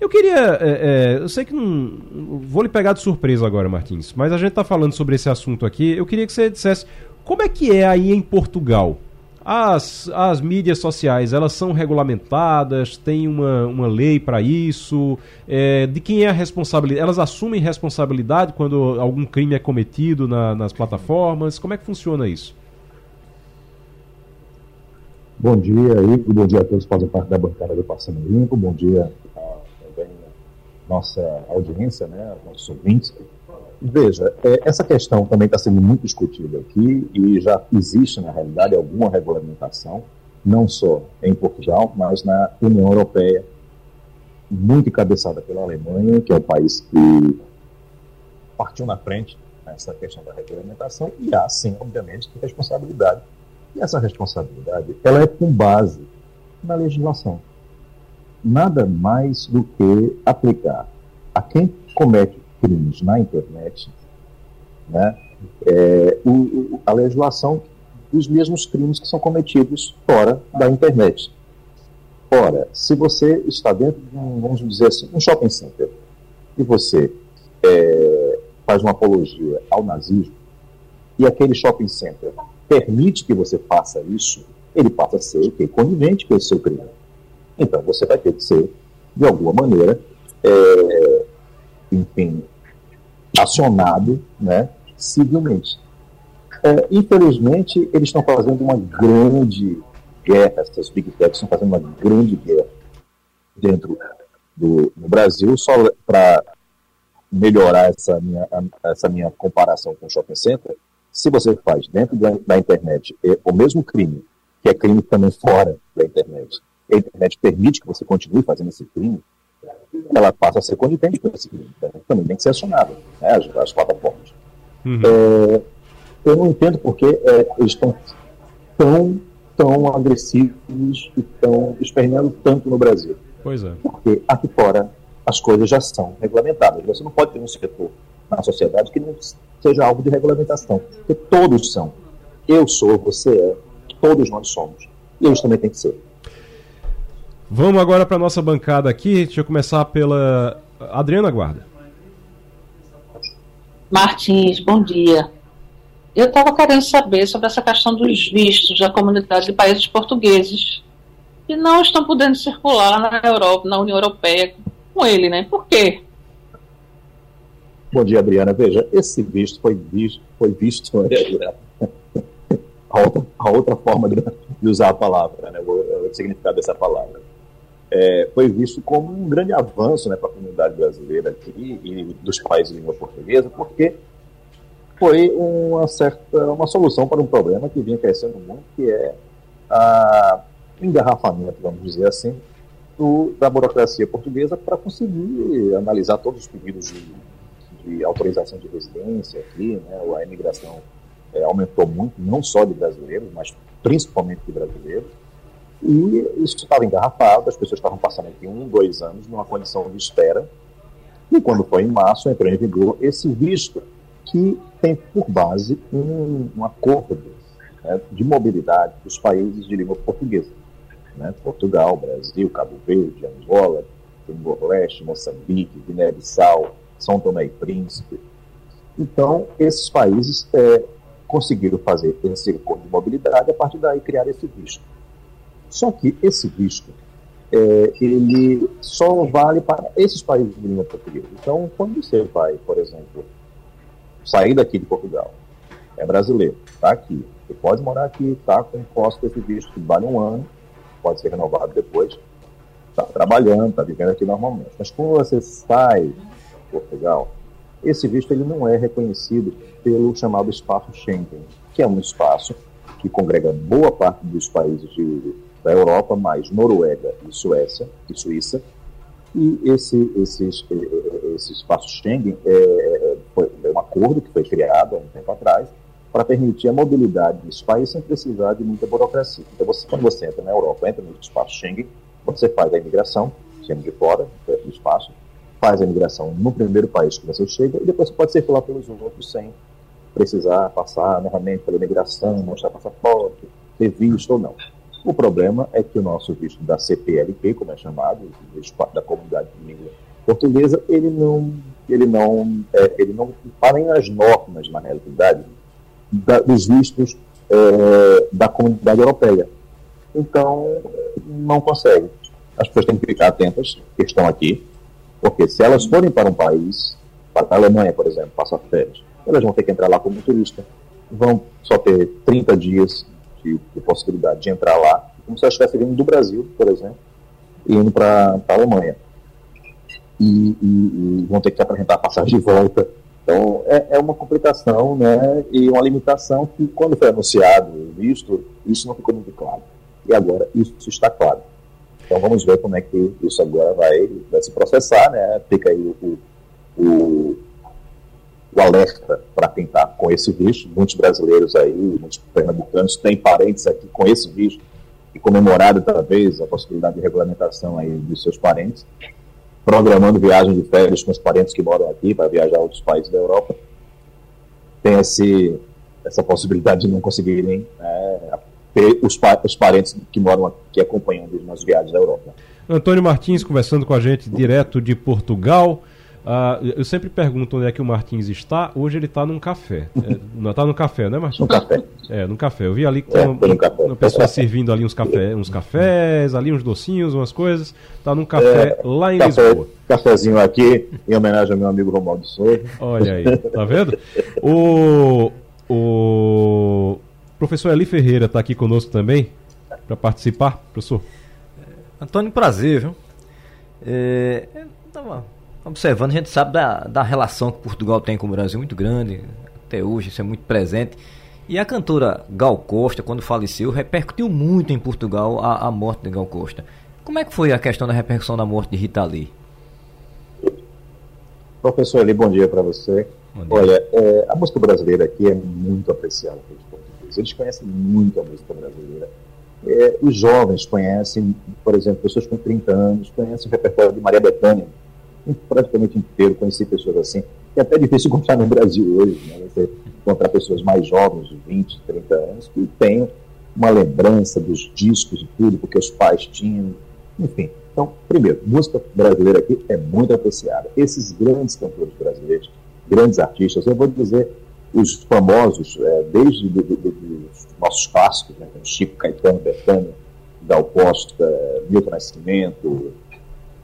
Eu queria. É, é, eu sei que não. Vou lhe pegar de surpresa agora, Martins, mas a gente está falando sobre esse assunto aqui. Eu queria que você dissesse como é que é aí em Portugal. As, as mídias sociais, elas são regulamentadas, tem uma, uma lei para isso? É, de quem é a responsabilidade? Elas assumem responsabilidade quando algum crime é cometido na, nas plataformas? Como é que funciona isso? Bom dia, Igor. Bom dia a todos que fazem parte da bancada do Passando Limpo. Bom dia nossa audiência, né, nossos ouvintes. Veja, é, essa questão também está sendo muito discutida aqui e já existe, na realidade, alguma regulamentação, não só em Portugal, mas na União Europeia, muito encabeçada pela Alemanha, que é o país que partiu na frente nessa questão da regulamentação, e há, sim, obviamente, responsabilidade. E essa responsabilidade, ela é com base na legislação. nada mais do que aplicar a quem comete crimes na internet né, é, o, a legislação dos mesmos crimes que são cometidos fora da internet. Ora, se você está dentro de um, vamos dizer assim, um shopping center e você é, faz uma apologia ao nazismo e aquele shopping center permite que você faça isso, ele passa a ser o quê? Conivente com esse seu crime. Então você vai ter que ser, de alguma maneira, é, enfim, acionado né, civilmente. É, infelizmente, eles estão fazendo uma grande guerra, essas big techs estão fazendo uma grande guerra dentro do, Brasil, só para melhorar essa minha, essa minha comparação com o shopping center, se você faz dentro da, da internet o mesmo crime, que é crime também fora da internet, a internet permite que você continue fazendo esse crime, ela passa a ser conivente com esse crime. Então, também tem que ser acionada, né, as, as plataformas. Uhum. É, eu não entendo porque é, eles estão tão, tão agressivos e estão esperneando tanto no Brasil. Pois é. Porque aqui fora as coisas já são regulamentadas. Você não pode ter um setor na sociedade que não seja alvo de regulamentação. Porque todos são. Eu sou, você é, todos nós somos. E eles também têm que ser. Vamos agora para nossa bancada aqui. Deixa eu começar pela Adriana Guarda. Martins, bom dia. Eu estava querendo saber sobre essa questão dos vistos da comunidade de países portugueses que não estão podendo circular na Europa, na União Europeia com ele, né? Por quê? Bom dia, Adriana. Veja, esse visto foi visto, foi visto a, outra, a outra forma de, usar a palavra, né? o, o significado dessa palavra é, foi visto como um grande avanço né, para a comunidade brasileira aqui e dos países de língua portuguesa, porque foi uma certa uma solução para um problema que vinha crescendo muito, que é a engarrafamento, vamos dizer assim, do, da burocracia portuguesa para conseguir analisar todos os pedidos de, de autorização de residência aqui, né, a imigração é, aumentou muito, não só de brasileiros, mas principalmente de brasileiros, e isso estava engarrafado, as pessoas estavam passando aqui um, dois anos numa condição de espera. E quando foi em março, entrou em vigor esse visto, que tem por base um, um acordo né, de mobilidade dos países de língua portuguesa. Né? Portugal, Brasil, Cabo Verde, Angola, Timor-Leste, Moçambique, Guiné-Bissau, São Tomé e Príncipe. Então, esses países é, conseguiram fazer esse acordo de mobilidade a partir daí criar esse visto. Só que esse visto, é, ele só vale para esses países de língua portuguesa. Então, quando você vai, por exemplo, sair daqui de Portugal, é brasileiro, está aqui, você pode morar aqui, está com posse desse visto que vale um ano, pode ser renovado depois, está trabalhando, está vivendo aqui normalmente. Mas quando você sai de Portugal, esse visto ele não é reconhecido pelo chamado espaço Schengen, que é um espaço que congrega boa parte dos países de da Europa, mais Noruega e Suécia e Suíça. E esse, esse, esse espaço Schengen é, foi um acordo que foi criado há um tempo atrás para permitir a mobilidade dos países sem precisar de muita burocracia. Então, você, quando você entra na Europa, entra no espaço Schengen, você faz a imigração, sendo de fora do espaço, faz a imigração no primeiro país que você chega e depois você pode circular pelos outros sem precisar passar novamente pela imigração, mostrar passaporte, ter visto ou não. O problema é que o nosso visto da CPLP, como é chamado, da comunidade de língua portuguesa, ele não, ele não, é, ele não para nem as normas, na realidade, da, dos vistos é, da comunidade europeia. Então, não consegue. As pessoas têm que ficar atentas, que estão aqui, porque se elas forem para um país, para a Alemanha, por exemplo, passar férias, elas vão ter que entrar lá como turista, vão só ter 30 dias de, de possibilidade de entrar lá, como se elas estivessem vindo do Brasil, por exemplo, e indo para a Alemanha. E, e, e, vão ter que apresentar a passagem de volta. Então, é, é, uma complicação né, e uma limitação que, quando foi anunciado visto, isso não ficou muito claro. E agora isso está claro. Então, vamos ver como é que isso agora vai, vai se processar. Né? Fica aí o, o, o alerta para tentar com esse visto. Muitos brasileiros aí, muitos pernambucanos têm parentes aqui com esse visto e comemorado talvez a possibilidade de regulamentação aí dos seus parentes, programando viagem de férias com os parentes que moram aqui para viajar a outros países da Europa, tem esse, essa possibilidade de não conseguirem né, ter os, os parentes que moram aqui acompanhando nas viagens da Europa. Antônio Martins conversando com a gente direto de Portugal. Uh, eu sempre pergunto onde é que o Martins está. Hoje ele está num café. É, não está no café, né, Martins? No café. É, no café. Eu vi ali que tem é, uma, uma, pessoa servindo ali uns, café, uns cafés, ali uns docinhos, umas coisas. Está num café é, lá em café, Lisboa. Cafézinho aqui, em homenagem ao meu amigo Romualdo Souza. Olha aí, tá vendo? O, o professor Eli Ferreira está aqui conosco também para participar, professor. Antônio, prazer, viu? É, tava observando, a gente sabe da, da relação que Portugal tem com o Brasil muito grande, até hoje isso é muito presente. E a cantora Gal Costa, quando faleceu, repercutiu muito em Portugal a, a morte de Gal Costa. Como é que foi a questão da repercussão da morte de Rita Lee? Professor Eli, bom dia para você. Dia. Olha, é, a música brasileira aqui é muito apreciada pelos portugueses. Eles conhecem muito a música brasileira. É, os jovens conhecem, por exemplo, pessoas com 30 anos, conhecem o repertório de Maria Bethânia, praticamente inteiro, conheci pessoas assim, que é até difícil encontrar no Brasil hoje, né? Você encontrar pessoas mais jovens, de 20, 30 anos, que têm uma lembrança dos discos e tudo, porque os pais tinham, enfim. Então, primeiro, música brasileira aqui é muito apreciada. Esses grandes cantores brasileiros, grandes artistas, eu vou dizer os famosos, é, desde do, do, do, os nossos clássicos, né, Chico Caetano, Betânia, Gal Costa, Milton Nascimento,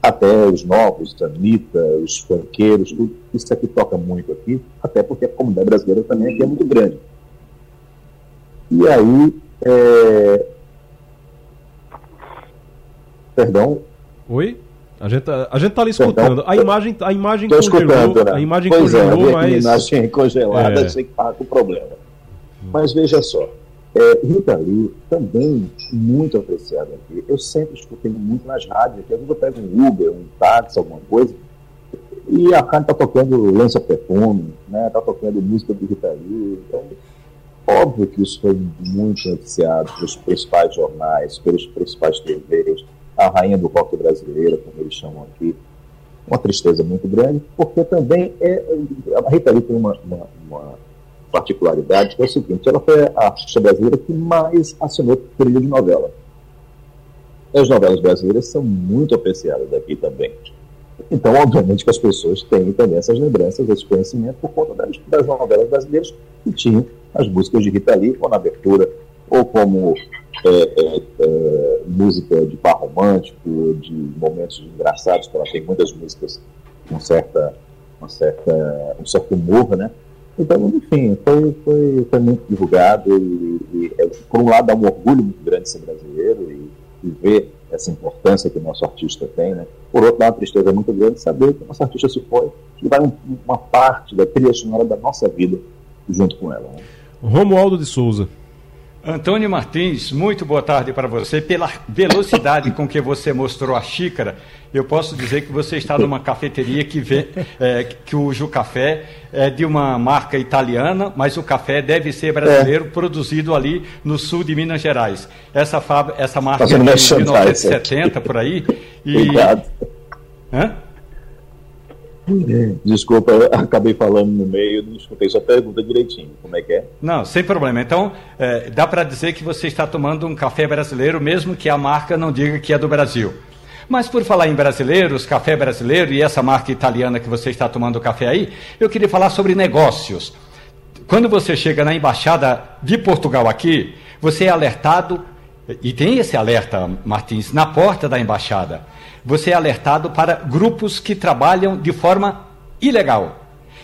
até os novos, Anitta, os funkeiros, tudo, isso aqui toca muito aqui, até porque a comunidade brasileira também aqui é muito grande. E aí, é... perdão? Oi? A gente, tá, a gente tá ali escutando. a imagem, a imagem congelou. Né? A imagem pois é, congelou, é, mas. A imagem congelada, é. sei que com problema. Mas veja só. É, Rita Lee, também muito apreciada aqui. Eu sempre escutei muito nas rádios. Às vezes eu pego um Uber, um táxi, alguma coisa, e a cara tá tocando Lança Perfume, né? Tá tocando música do Rita Lee. Então, óbvio que isso foi muito noticiado pelos principais jornais, pelos principais TVs a rainha do rock brasileiro, como eles chamam aqui. Uma tristeza muito grande, porque também é, a Rita Lee tem uma, uma, uma particularidade, que é o seguinte, ela foi a artista brasileira que mais assinou trilha de novela. As novelas brasileiras são muito apreciadas aqui também. Então, obviamente que as pessoas têm também essas lembranças, esse conhecimento por conta das, das novelas brasileiras que tinham as músicas de Rita Lee, ou na abertura, ou como é, é, é, música de par romântico, de momentos engraçados, porque ela tem muitas músicas com certa, uma certa, um certo humor, né? Então, enfim, foi, foi, foi muito divulgado e, e é, por um lado, dá um orgulho muito grande ser brasileiro e, e, ver essa importância que o nosso artista tem, né? Por outro lado, uma tristeza muito grande saber que o nosso artista se foi e vai um, uma parte da trilha sonora da nossa vida junto com ela. Né? Romualdo de Souza. Antônio Martins, muito boa tarde para você. Pela velocidade com que você mostrou a xícara, eu posso dizer que você está numa cafeteria que, vê, é, que o café é de uma marca italiana, mas o café deve ser brasileiro, é. produzido ali no sul de Minas Gerais. Essa, fábrica, essa marca é de 1970, por aí. E... Obrigado. Hã? Desculpa, eu acabei falando no meio, não escutei sua pergunta direitinho. Como é que é? Não, sem problema. Então, é, dá para dizer que você está tomando um café brasileiro, mesmo que a marca não diga que é do Brasil. Mas por falar em brasileiros, café brasileiro e essa marca italiana que você está tomando café aí, eu queria falar sobre negócios. Quando você chega na embaixada de Portugal aqui, você é alertado, e tem esse alerta, Martins, na porta da embaixada você é alertado para grupos que trabalham de forma ilegal,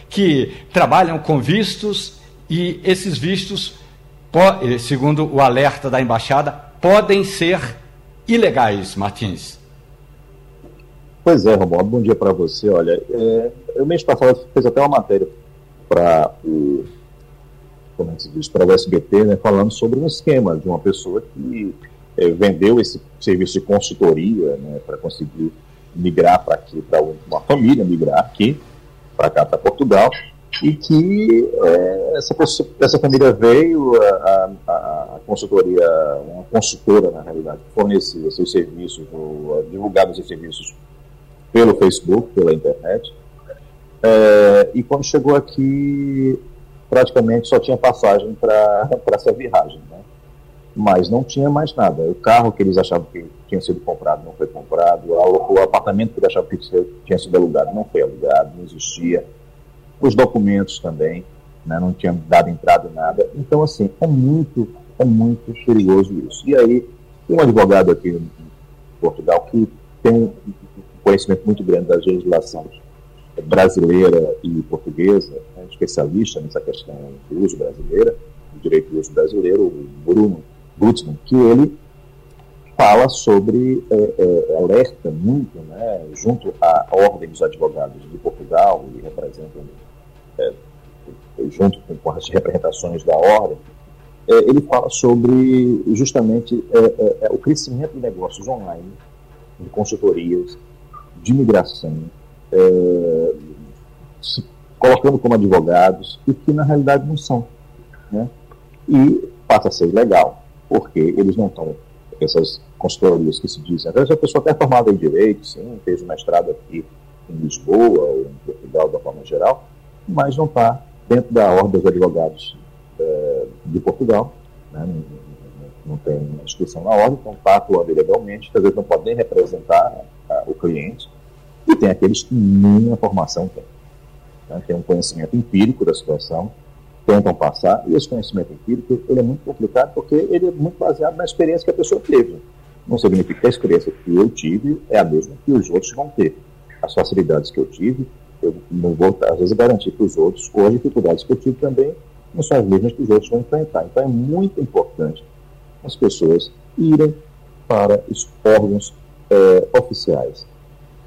que trabalham com vistos e esses vistos, eh, segundo o alerta da embaixada, podem ser ilegais, Martins. Pois é, Romualdo, bom dia para você. Olha, é, eu mês passado fez até uma matéria para o como é que se diz, para o SBT, né, falando sobre um esquema de uma pessoa que é, vendeu esse serviço de consultoria né, para conseguir migrar para aqui, para uma família migrar aqui, para cá, para Portugal. e que é, essa, essa família veio, a, a, a, consultoria, uma consultora, na realidade, fornecia seus serviços, divulgava seus serviços pelo Facebook, pela internet, é, e quando chegou aqui, praticamente só tinha passagem para essa viagem, né? Mas não tinha mais nada. O carro que eles achavam que tinha sido comprado não foi comprado, o apartamento que eles achavam que tinha sido alugado não foi alugado, não existia os documentos também, né, não tinha dado entrada em nada. Então, assim, é muito, é muito perigoso isso. E aí, tem um advogado aqui em Portugal que tem um conhecimento muito grande da legislação brasileira e portuguesa, é especialista nessa questão do uso brasileira, do direito do uso brasileiro, o Bruno Que ele fala sobre, é, é, alerta muito, né, junto à Ordem dos Advogados de Portugal, e representam é, junto com, com, as representações da ordem, é, ele fala sobre justamente é, é, o crescimento de negócios online, de consultorias, de imigração, é, se colocando como advogados e que na realidade não são. Né? E passa a ser legal, porque eles não estão, essas consultorias que se dizem, às vezes a pessoa até formada em direito, sim, fez um mestrado aqui em Lisboa ou em Portugal da forma geral, mas não está dentro da ordem dos advogados é, de Portugal, né? não, não, tem inscrição na ordem, então está atuando ilegalmente, às vezes não pode nem representar a, o cliente, e tem aqueles que nem a formação tem. Né? Tem um conhecimento empírico da situação, tentam passar, e esse conhecimento empírico ele é muito complicado porque ele é muito baseado na experiência que a pessoa teve. Não significa que a experiência que eu tive é a mesma que os outros vão ter. As facilidades que eu tive eu não vou, às vezes, garantir para os outros, ou as dificuldades que eu tive também não são as mesmas que os outros vão enfrentar. Então é muito importante as pessoas irem para os órgãos é, oficiais.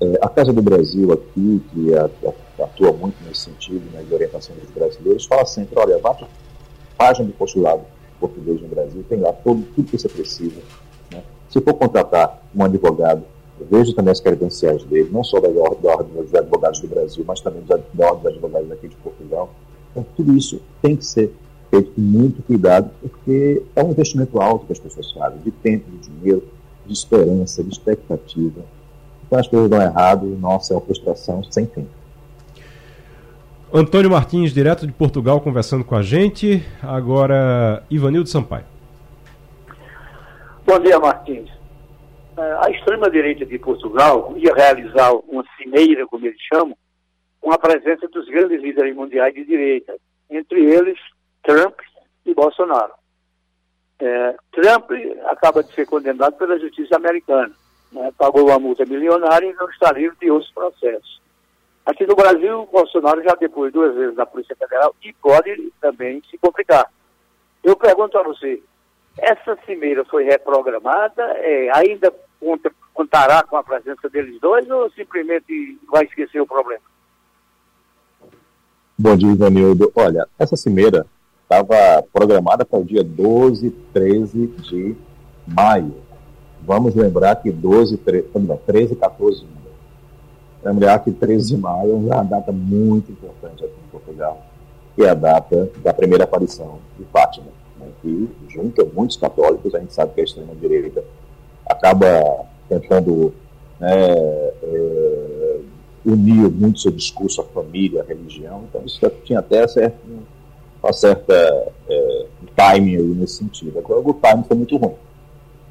É, a Casa do Brasil aqui, que atua muito nesse sentido, né, orientação dos brasileiros, fala sempre, olha, vá para a página do consulado português no Brasil, tem lá todo, tudo que você precisa. Né? Se for contratar um advogado vejo também as credenciais dele, não só da, da Ordem dos Advogados do Brasil, mas também da, da Ordem dos Advogados aqui de Portugal. Então, tudo isso tem que ser feito com muito cuidado, porque é um investimento alto que as pessoas fazem, de tempo, de dinheiro, de esperança, de expectativa. Então, as coisas dão errado e, nossa, é uma frustração sem fim. Antônio Martins, direto de Portugal, conversando com a gente. Agora, Ivanildo Sampaio. Bom dia, Martins. É, a extrema-direita de Portugal ia realizar uma cimeira, como eles chamam, com a presença dos grandes líderes mundiais de direita, entre eles Trump e Bolsonaro. É, Trump acaba de ser condenado pela justiça americana, né, pagou uma multa milionária e não está livre de outros processos. Aqui no Brasil, Bolsonaro já depois duas vezes na Polícia Federal e pode também se complicar. Eu pergunto a você, essa cimeira foi reprogramada, é, ainda conta, contará com a presença deles dois ou simplesmente vai esquecer o problema? Bom dia, Ivanildo. Olha, essa cimeira estava programada para o dia 12 13 de maio. Vamos lembrar que 12, 13, não, 13 14 de Lembrar que 13 de maio é uma data muito importante aqui em Portugal, que é a data da primeira aparição de Fátima né, que junta muitos católicos, a gente sabe que a extrema-direita acaba tentando né, é, unir muito seu discurso à família, à religião, então isso tinha até certo, uma certa é, timing nesse sentido. Agora o timing foi muito ruim,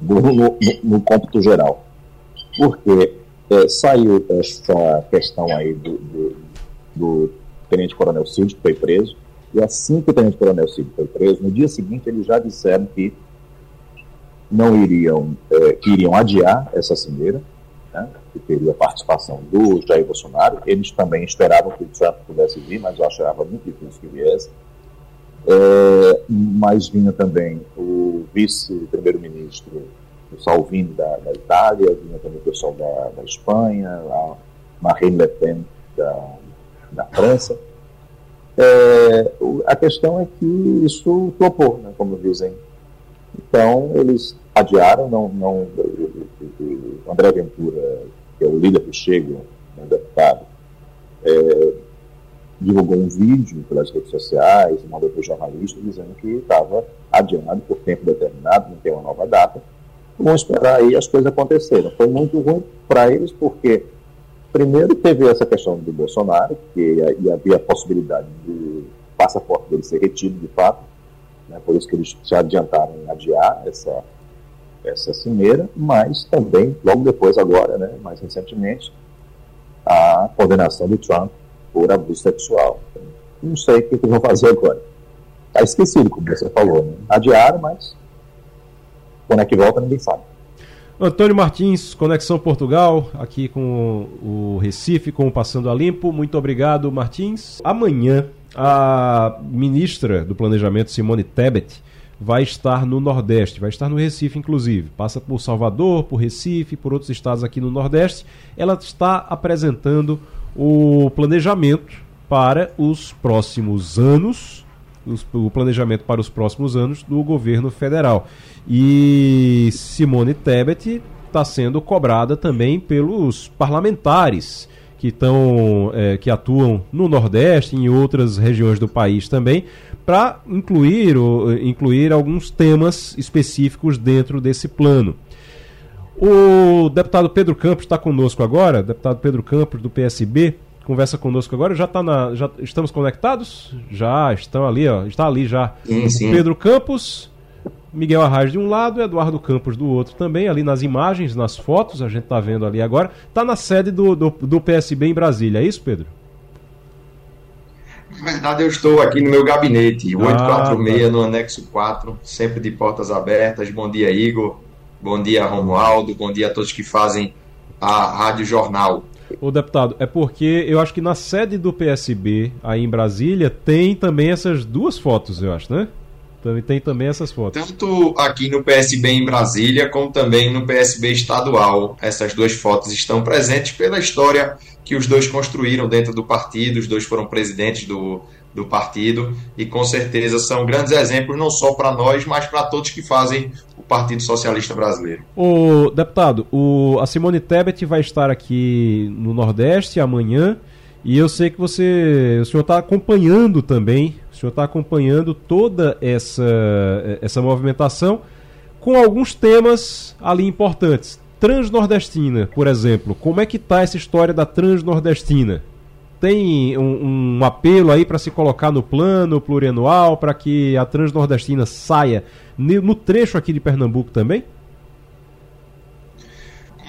no, no, no cômputo geral, porque é, saiu essa questão aí do, do, do Tenente Coronel Cid, que foi preso, e assim que o Tenente Coronel Cid foi preso, no dia seguinte eles já disseram que não iriam, é, que iriam adiar essa cimeira, né, que teria a participação do Jair Bolsonaro. Eles também esperavam que o Trump pudesse vir, mas eu achava muito difícil que viesse. É, mas vinha também o vice-primeiro-ministro Salvini da, da, Itália, vinha também o pessoal da, da Espanha, a Marine Le Pen da, da França. É, a questão é que isso flopou, né, como dizem. Então, eles adiaram, não, não, André Ventura, que é o líder do Chega, né, deputado, é, divulgou um vídeo pelas redes sociais, mandou para os jornalistas dizendo que estava adiado por tempo determinado, não tem uma nova data. Vamos esperar aí as coisas acontecerem. Foi muito ruim para eles porque, primeiro, teve essa questão do Bolsonaro, que ia, havia a possibilidade do passaporte dele ser retido de fato, né, por isso que eles se adiantaram em adiar essa, essa cimeira, mas também, logo depois, agora, né, mais recentemente, a condenação de Trump por abuso sexual. Não sei o que eles vão fazer agora. Está esquecido, como você falou. Né? Adiaram, mas quando é que volta, ninguém sabe. Antônio Martins, Conexão Portugal, aqui com o Recife, com o Passando a Limpo. Muito obrigado, Martins. Amanhã, a ministra do Planejamento, Simone Tebet, vai estar no Nordeste, vai estar no Recife, inclusive. Passa por Salvador, por Recife, por outros estados aqui no Nordeste. Ela está apresentando o planejamento para os próximos anos, o planejamento para os próximos anos do governo federal. E Simone Tebet está sendo cobrada também pelos parlamentares que estão é, que atuam no Nordeste e em outras regiões do país também para incluir incluir alguns temas específicos dentro desse plano. O deputado Pedro Campos está conosco agora, deputado Pedro Campos do PSB, conversa conosco agora. Já tá na, já estamos conectados? Já estão ali, ó, está ali já. Sim, sim. Pedro Campos, Miguel Arraes de um lado, Eduardo Campos do outro também, ali nas imagens, nas fotos, a gente está vendo ali agora. Está na sede do, do, do, PSB em Brasília, é isso, Pedro? Na verdade, eu estou aqui no meu gabinete, 846, ah, tá. no anexo 4, sempre de portas abertas. Bom dia, Igor. Bom dia, Romualdo. Bom dia a todos que fazem a Rádio Jornal. O deputado, é porque eu acho que na sede do PSB, aí em Brasília, tem também essas duas fotos, eu acho, né? Também tem também essas fotos. Tanto aqui no PSB em Brasília, como também no PSB estadual. Essas duas fotos estão presentes pela história que os dois construíram dentro do partido, os dois foram presidentes do, do partido e com certeza são grandes exemplos não só para nós, mas para todos que fazem o Partido Socialista Brasileiro. O deputado, o, a Simone Tebet vai estar aqui no Nordeste amanhã e eu sei que você, o senhor está acompanhando também, o senhor está acompanhando toda essa essa movimentação com alguns temas ali importantes. Transnordestina, por exemplo, como é que está essa história da Transnordestina? Tem um, um apelo aí para se colocar no plano plurianual para que a Transnordestina saia no trecho aqui de Pernambuco também?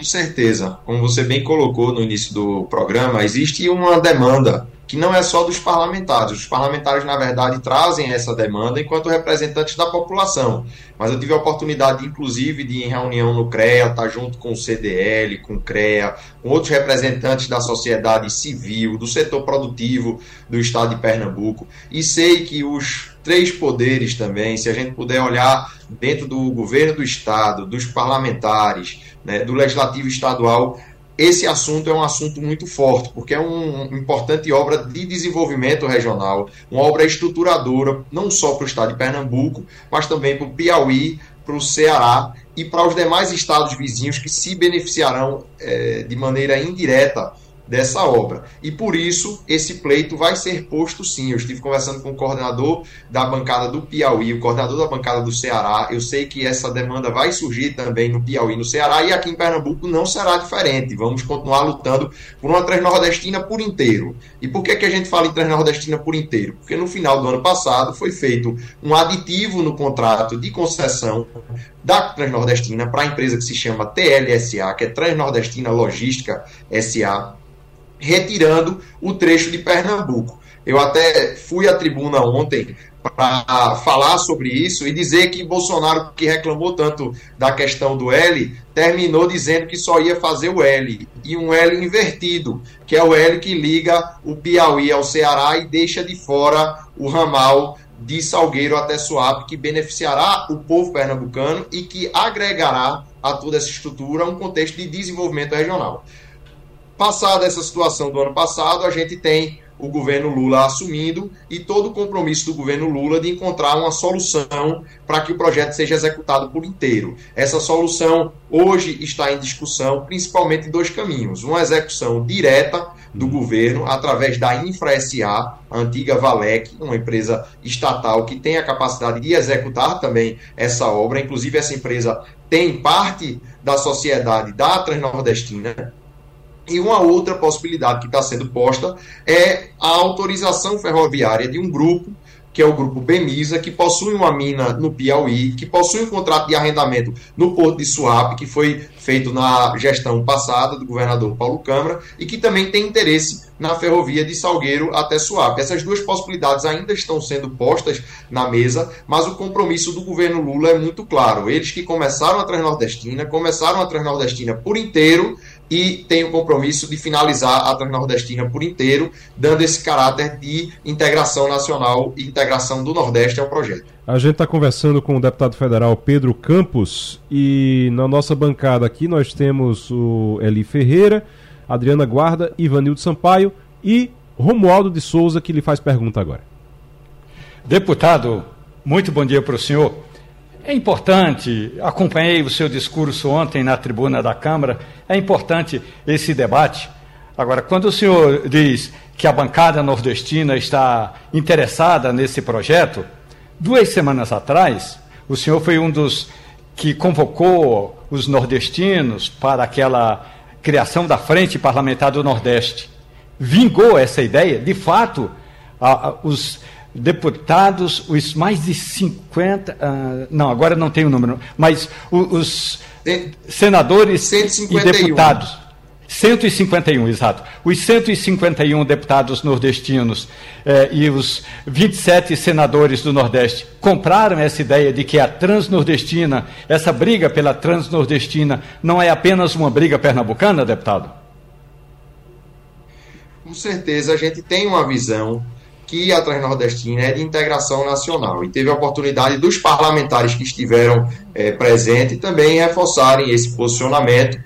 Com certeza. Como você bem colocou no início do programa, existe uma demanda que não é só dos parlamentares. Os parlamentares, na verdade, trazem essa demanda enquanto representantes da população. Mas eu tive a oportunidade, inclusive, de ir em reunião no CREA, estar tá junto com o CDL, com o CREA, com outros representantes da sociedade civil, do setor produtivo do estado de Pernambuco. E sei que os três poderes também, se a gente puder olhar dentro do governo do estado, dos parlamentares, né, do legislativo estadual, esse assunto é um assunto muito forte, porque é uma um importante obra de desenvolvimento regional, uma obra estruturadora, não só para o estado de Pernambuco, mas também para o Piauí, para o Ceará e para os demais estados vizinhos que se beneficiarão é, de maneira indireta dessa obra. E por isso esse pleito vai ser posto sim. Eu estive conversando com o coordenador da bancada do Piauí, o coordenador da bancada do Ceará. Eu sei que essa demanda vai surgir também no Piauí, no Ceará e aqui em Pernambuco não será diferente. Vamos continuar lutando por uma Transnordestina por inteiro. E por que, que a gente fala em Transnordestina por inteiro? Porque no final do ano passado foi feito um aditivo no contrato de concessão da Transnordestina para a empresa que se chama TLSA, que é Transnordestina Logística SA retirando o trecho de Pernambuco. Eu até fui à tribuna ontem para falar sobre isso e dizer que Bolsonaro, que reclamou tanto da questão do L, terminou dizendo que só ia fazer o L, e um L invertido, que é o L que liga o Piauí ao Ceará e deixa de fora o ramal de Salgueiro até Suape, que beneficiará o povo pernambucano e que agregará a toda essa estrutura um contexto de desenvolvimento regional. Passada essa situação do ano passado, a gente tem o governo Lula assumindo e todo o compromisso do governo Lula de encontrar uma solução para que o projeto seja executado por inteiro. Essa solução hoje está em discussão, principalmente em dois caminhos: uma execução direta do governo através da InfraSA, a antiga Valec, uma empresa estatal que tem a capacidade de executar também essa obra. Inclusive, essa empresa tem parte da sociedade da Transnordestina. E uma outra possibilidade que está sendo posta é a autorização ferroviária de um grupo que é o grupo Bemisa, que possui uma mina no Piauí, que possui um contrato de arrendamento no Porto de Suape, que foi feito na gestão passada do governador Paulo Câmara, e que também tem interesse na ferrovia de Salgueiro até Suape. Essas duas possibilidades ainda estão sendo postas na mesa, mas o compromisso do governo Lula é muito claro. Eles que começaram a Transnordestina, começaram a Transnordestina por inteiro, e tem o compromisso de finalizar a Transnordestina por inteiro, dando esse caráter de integração nacional e integração do Nordeste ao projeto. A gente está conversando com o deputado federal Pedro Campos e na nossa bancada aqui nós temos o Eli Ferreira, Adriana Guarda, Ivanildo Sampaio e Romualdo de Souza que lhe faz pergunta agora. Deputado, muito bom dia para o senhor. É importante, acompanhei o seu discurso ontem na tribuna da Câmara, é importante esse debate. Agora, quando o senhor diz que a bancada nordestina está interessada nesse projeto, duas semanas atrás, o senhor foi um dos que convocou os nordestinos para aquela criação da Frente Parlamentar do Nordeste. Vingou essa ideia? De fato, a, a, os deputados, os mais de 50, uh, ah, não, agora não tem o número, mas os, os senadores 151. e deputados. 151, exato. Os 151 deputados nordestinos eh, e os 27 senadores do Nordeste compraram essa ideia de que a transnordestina, essa briga pela transnordestina, não é apenas uma briga pernambucana, deputado? Com certeza, a gente tem uma visão que a Transnordestina é de integração nacional. E teve a oportunidade dos parlamentares que estiveram é, presentes também reforçarem esse posicionamento,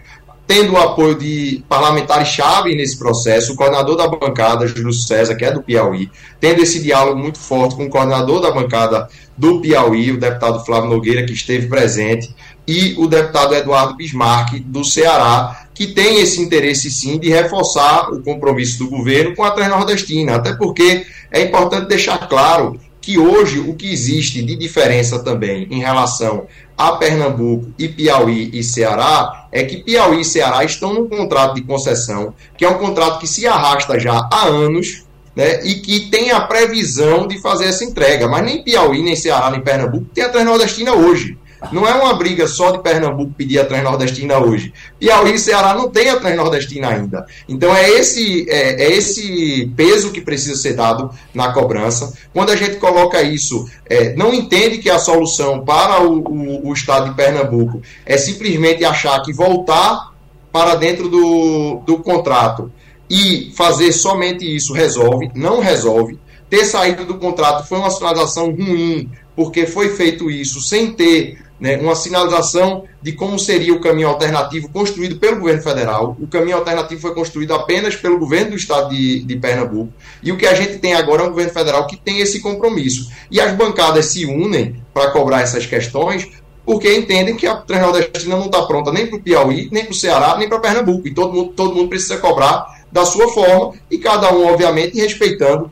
tendo o apoio de parlamentares-chave nesse processo, o coordenador da bancada, Júlio César, que é do Piauí, tendo esse diálogo muito forte com o coordenador da bancada do Piauí, o deputado Flávio Nogueira, que esteve presente, e o deputado Eduardo Bismarck, do Ceará, que tem esse interesse sim de reforçar o compromisso do governo com a Transnordestina, até porque é importante deixar claro que hoje o que existe de diferença também em relação a Pernambuco e Piauí e Ceará é que Piauí e Ceará estão num contrato de concessão, que é um contrato que se arrasta já há anos, né, e que tem a previsão de fazer essa entrega. Mas nem Piauí, nem Ceará, nem Pernambuco tem a Transnordestina hoje. Não é uma briga só de Pernambuco pedir a Transnordestina hoje. Piauí e Ceará não tem a Transnordestina ainda. Então é esse, é, é, esse peso que precisa ser dado na cobrança. Quando a gente coloca isso, é, não entende que a solução para o, o, o Estado de Pernambuco é simplesmente achar que voltar para dentro do, do contrato e fazer somente isso resolve, não resolve. Ter saído do contrato foi uma sinalização ruim, porque foi feito isso sem ter né, uma sinalização de como seria o caminho alternativo construído pelo governo federal. O caminho alternativo foi construído apenas pelo governo do estado de, de Pernambuco. E o que a gente tem agora é um governo federal que tem esse compromisso. E as bancadas se unem para cobrar essas questões porque entendem que a Transnordestina não está pronta nem para o Piauí, nem para o Ceará, nem para Pernambuco. E todo mundo, todo mundo precisa cobrar da sua forma, e cada um, obviamente, respeitando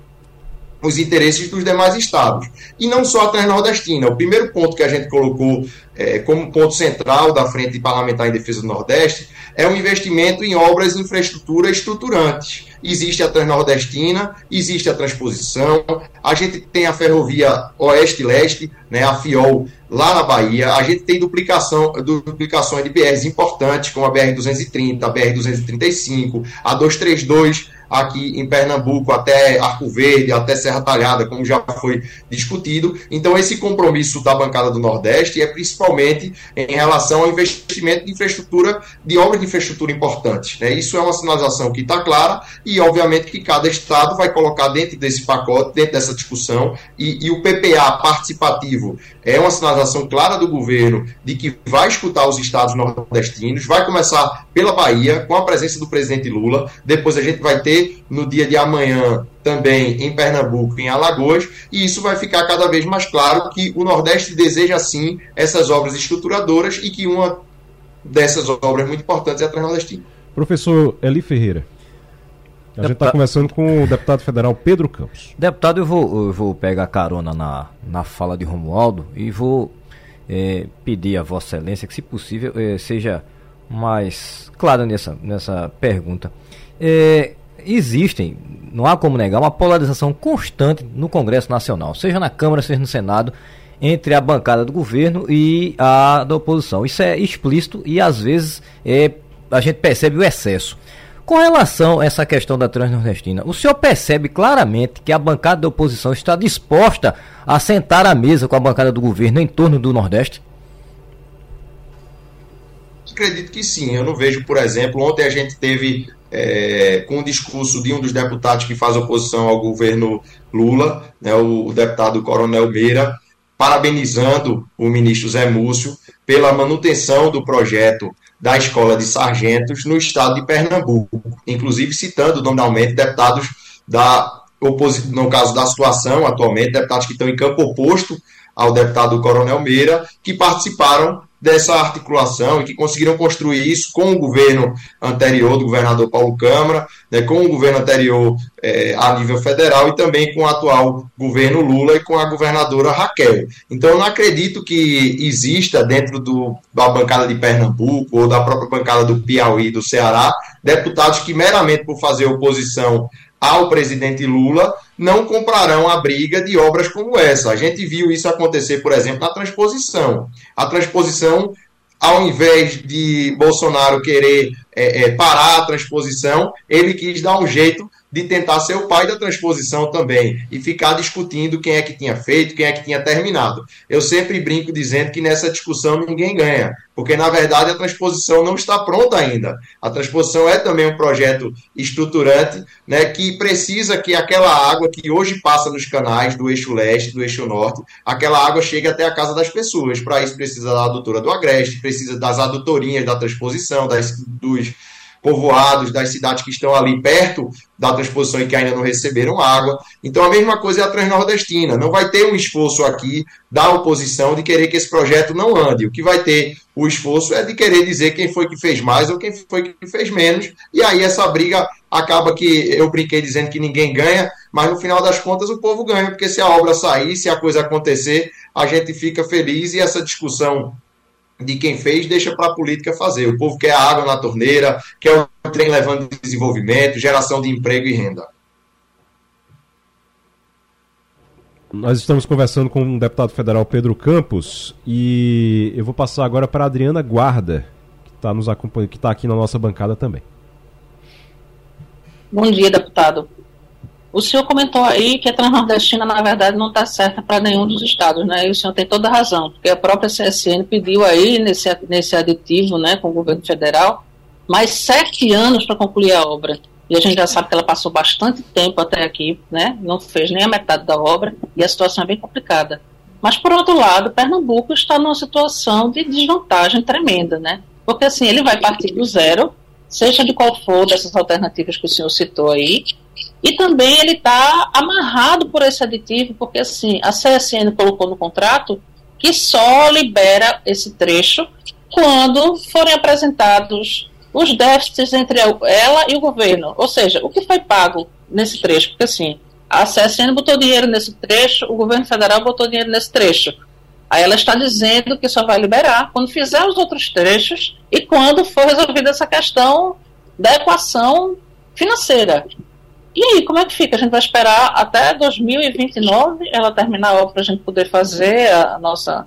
os interesses dos demais estados. E não só a Transnordestina. O primeiro ponto que a gente colocou é, como ponto central da Frente Parlamentar em Defesa do Nordeste é o investimento em obras de infraestrutura estruturantes. Existe a Transnordestina, existe a transposição, a gente tem a ferrovia Oeste-Leste, né, a FIOL, lá na Bahia, a gente tem duplicação, duplicações de BRs importantes, como a BR-230, a BR-235, a 232, aqui em Pernambuco até Arco Verde, até Serra Talhada, como já foi discutido. Então, esse compromisso da bancada do Nordeste é principalmente em relação ao investimento de infraestrutura, de obras de infraestrutura importantes. Né? Isso é uma sinalização que está clara e, obviamente, que cada Estado vai colocar dentro desse pacote, dentro dessa discussão, e, e o PPA participativo é uma sinalização clara do governo de que vai escutar os estados nordestinos, vai começar pela Bahia, com a presença do presidente Lula, depois a gente vai ter no dia de amanhã também em Pernambuco, em Alagoas, e isso vai ficar cada vez mais claro que o Nordeste deseja sim essas obras estruturadoras e que uma dessas obras muito importantes é a Transnordestina. Professor Eli Ferreira. A gente está conversando com o deputado federal Pedro Campos. Deputado, eu vou, eu vou pegar carona na, na fala de Romualdo e vou é, pedir a Vossa Excelência que, se possível, é, seja mais clara nessa, nessa pergunta. É, existem, não há como negar, uma polarização constante no Congresso Nacional, seja na Câmara, seja no Senado, entre a bancada do governo e a da oposição. Isso é explícito e às vezes é, a gente percebe o excesso. Com relação a essa questão da Transnordestina, o senhor percebe claramente que a bancada da oposição está disposta a sentar à mesa com a bancada do governo em torno do Nordeste? Acredito que sim. Eu não vejo, por exemplo, ontem a gente teve é, com o discurso de um dos deputados que faz oposição ao governo Lula, né, o, o deputado Coronel Meira, parabenizando o ministro Zé Múcio pela manutenção do projeto da Escola de Sargentos no estado de Pernambuco, inclusive citando nominalmente deputados da oposição, no caso da situação atualmente, deputados que estão em campo oposto ao deputado Coronel Meira, que participaram dessa articulação e que conseguiram construir isso com o governo anterior do governador Paulo Câmara, né, com o governo anterior é, a nível federal e também com o atual governo Lula e com a governadora Raquel. Então, eu não acredito que exista dentro do, da bancada de Pernambuco ou da própria bancada do Piauí, do Ceará, deputados que meramente por fazer oposição ao presidente Lula não comprarão a briga de obras como essa. A gente viu isso acontecer, por exemplo, na transposição. A transposição, ao invés de Bolsonaro querer é, é, parar a transposição, ele quis dar um jeito de tentar ser o pai da transposição também e ficar discutindo quem é que tinha feito, quem é que tinha terminado. Eu sempre brinco dizendo que nessa discussão ninguém ganha, porque na verdade a transposição não está pronta ainda. A transposição é também um projeto estruturante, né, que precisa que aquela água que hoje passa nos canais do eixo leste, do eixo norte, aquela água chegue até a casa das pessoas. Para isso precisa da adutora do Agreste, precisa das adutorinhas da transposição, das, dos povoados, das cidades que estão ali perto da transposição e que ainda não receberam água. Então a mesma coisa é a Transnordestina. Não vai ter um esforço aqui da oposição de querer que esse projeto não ande. O que vai ter o esforço é de querer dizer quem foi que fez mais ou quem foi que fez menos. E aí essa briga acaba que eu brinquei dizendo que ninguém ganha, mas no final das contas o povo ganha, porque se a obra sair, se a coisa acontecer, a gente fica feliz e essa discussão de quem fez, deixa para a política fazer. O povo quer a água na torneira, quer o trem levando desenvolvimento, geração de emprego e renda. Nós estamos conversando com o deputado federal Pedro Campos e eu vou passar agora para a Adriana Guarda, que está nos acompanhando, que está aqui na nossa bancada também. Bom dia, deputado. O senhor comentou aí que a Transnordestina, na verdade, não está certa para nenhum dos estados, né? E o senhor tem toda a razão, porque a própria CSN pediu aí nesse, nesse aditivo, né, com o governo federal, mais sete anos para concluir a obra. E a gente já sabe que ela passou bastante tempo até aqui, né? Não fez nem a metade da obra e a situação é bem complicada. Mas, por outro lado, Pernambuco está numa situação de desvantagem tremenda, né? Porque, assim, ele vai partir do zero, seja de qual for dessas alternativas que o senhor citou aí, e também ele está amarrado por esse aditivo, porque assim, a CSN colocou no contrato que só libera esse trecho quando forem apresentados os déficits entre ela e o governo. Ou seja, o que foi pago nesse trecho? Porque assim, a CSN botou dinheiro nesse trecho, o governo federal botou dinheiro nesse trecho. Aí ela está dizendo que só vai liberar quando fizer os outros trechos e quando for resolvida essa questão da equação financeira. E aí, como é que fica? A gente vai esperar até 2029 ela terminar para a gente poder fazer a nossa.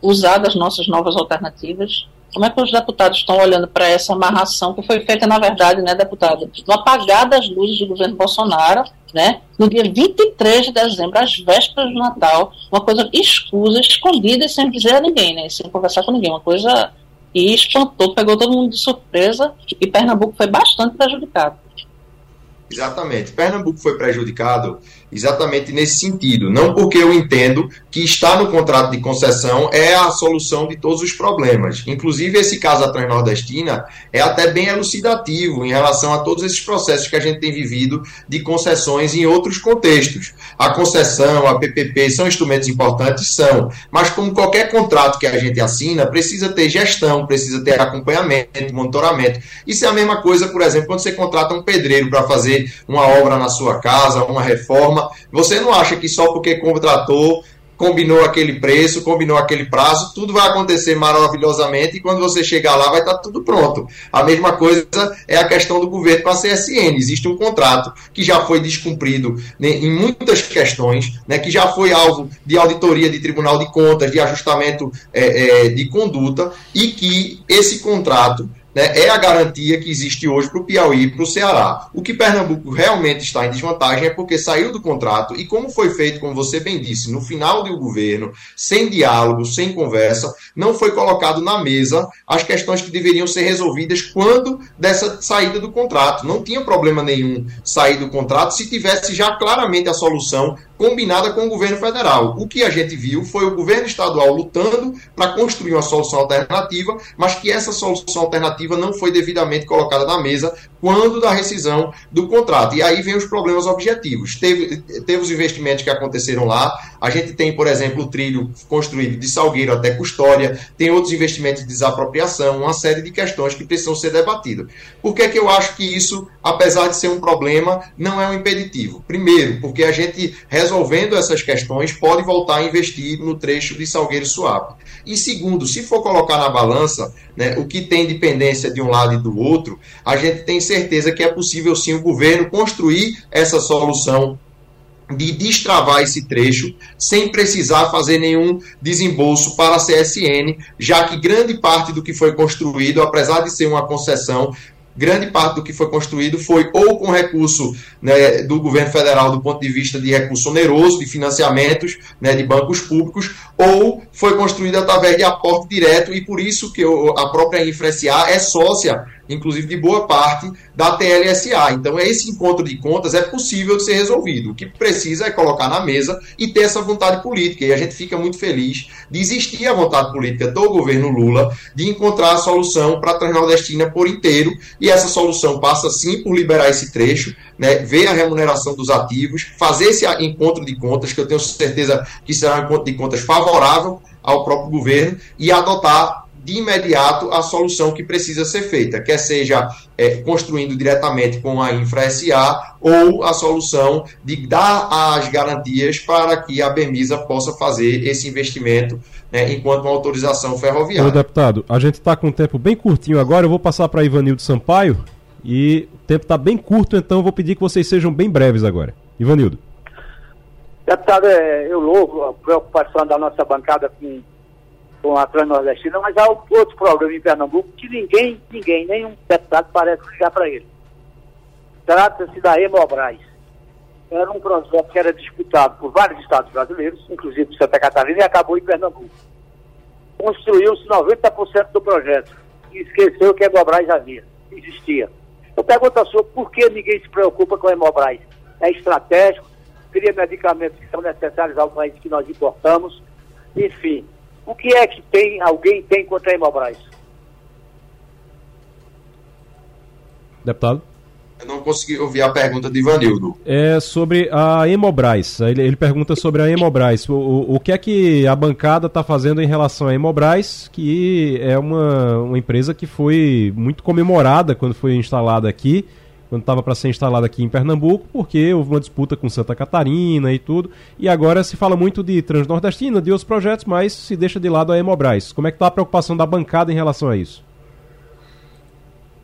usar das nossas novas alternativas. Como é que os deputados estão olhando para essa amarração que foi feita, na verdade, né, deputado? No apagar das luzes do governo Bolsonaro, né, no dia 23 de dezembro, às vésperas do Natal, uma coisa escusa, escondida e sem dizer a ninguém, né, sem conversar com ninguém, uma coisa que espantou, pegou todo mundo de surpresa e Pernambuco foi bastante prejudicado. Exatamente. Pernambuco foi prejudicado exatamente nesse sentido. Não porque eu entendo que estar no contrato de concessão é a solução de todos os problemas. Inclusive, esse caso da Transnordestina é até bem elucidativo em relação a todos esses processos que a gente tem vivido de concessões em outros contextos. A concessão, a PPP são instrumentos importantes? São. Mas, como qualquer contrato que a gente assina, precisa ter gestão, precisa ter acompanhamento, monitoramento. Isso é a mesma coisa, por exemplo, quando você contrata um pedreiro para fazer uma obra na sua casa, uma reforma, você não acha que só porque contratou combinou aquele preço, combinou aquele prazo, tudo vai acontecer maravilhosamente e quando você chegar lá vai estar tudo pronto. A mesma coisa é a questão do governo com a CSN. Existe um contrato que já foi descumprido né, em muitas questões, né, que já foi alvo de auditoria de Tribunal de Contas, de ajustamento é, é, de conduta e que esse contrato né, é a garantia que existe hoje para o Piauí e para o Ceará. O que Pernambuco realmente está em desvantagem é porque saiu do contrato e, como foi feito, como você bem disse, no final do governo, sem diálogo, sem conversa, não foi colocado na mesa as questões que deveriam ser resolvidas quando dessa saída do contrato. Não tinha problema nenhum sair do contrato se tivesse já claramente a solução combinada com o governo federal. O que a gente viu foi o governo estadual lutando para construir uma solução alternativa, mas que essa solução alternativa não foi devidamente colocada na mesa quando da rescisão do contrato. E aí vem os problemas objetivos. Teve, teve os investimentos que aconteceram lá. A gente tem, por exemplo, o trilho construído de Salgueiro até Custódia, tem outros investimentos de desapropriação, uma série de questões que precisam ser debatidas. Por que, que eu acho que isso, apesar de ser um problema, não é um impeditivo? Primeiro, porque a gente resolvendo essas questões, pode voltar a investir no trecho de Salgueiro Suape. E segundo, se for colocar na balança né, o que tem dependência de um lado e do outro, a gente tem certeza que é possível sim o governo construir essa solução de destravar esse trecho sem precisar fazer nenhum desembolso para a CSN, já que grande parte do que foi construído, apesar de ser uma concessão, grande parte do que foi construído foi ou com recurso né, do governo federal do ponto de vista de recurso oneroso, de financiamentos né, de bancos públicos, ou foi construído através de aporte direto e por isso que a própria InfraSA é sócia inclusive de boa parte da TLSA. Então, esse encontro de contas é possível de ser resolvido. O que precisa é colocar na mesa e ter essa vontade política. E a gente fica muito feliz de existir a vontade política do governo Lula de encontrar a solução para a Transnordestina por inteiro. E essa solução passa sim por liberar esse trecho, né, ver a remuneração dos ativos, fazer esse encontro de contas, que eu tenho certeza que será um encontro de contas favorável ao próprio governo, e adotar de imediato a solução que precisa ser feita, quer seja é, construindo diretamente com a Infra SA ou a solução de dar as garantias para que a Bemisa possa fazer esse investimento né, enquanto uma autorização ferroviária. Ô, deputado, a gente está com um tempo bem curtinho agora, eu vou passar para Ivanildo Sampaio e o tempo está bem curto, então eu vou pedir que vocês sejam bem breves agora. Ivanildo. Deputado, é, eu louvo a preocupação da nossa bancada com com a Transnordestina, mas há outro programa em Pernambuco que ninguém, ninguém, nenhum deputado parece ligar para ele. Trata-se da Hemobras. Era um projeto que era disputado por vários estados brasileiros, inclusive Santa Catarina, e acabou em Pernambuco. Construiu-se 90% do projeto e esqueceu que a Hemobras havia, existia. Eu pergunto a sua, por que ninguém se preocupa com a Hemobras? É estratégico, cria medicamentos que são necessários ao país que nós importamos, enfim, o que é que tem, alguém tem contra a Hemobras? Deputado? Eu não consegui ouvir a pergunta de Ivanildo. É sobre a Hemobras. Ele, ele pergunta sobre a Hemobras. O, o, o, que é que a bancada está fazendo em relação à Hemobras, que é uma, uma empresa que foi muito comemorada quando foi instalada aqui quando estava para ser instalado aqui em Pernambuco, porque houve uma disputa com Santa Catarina e tudo. E agora se fala muito de Transnordestina, de outros projetos, mas se deixa de lado a Hemobras. Como é que está a preocupação da bancada em relação a isso?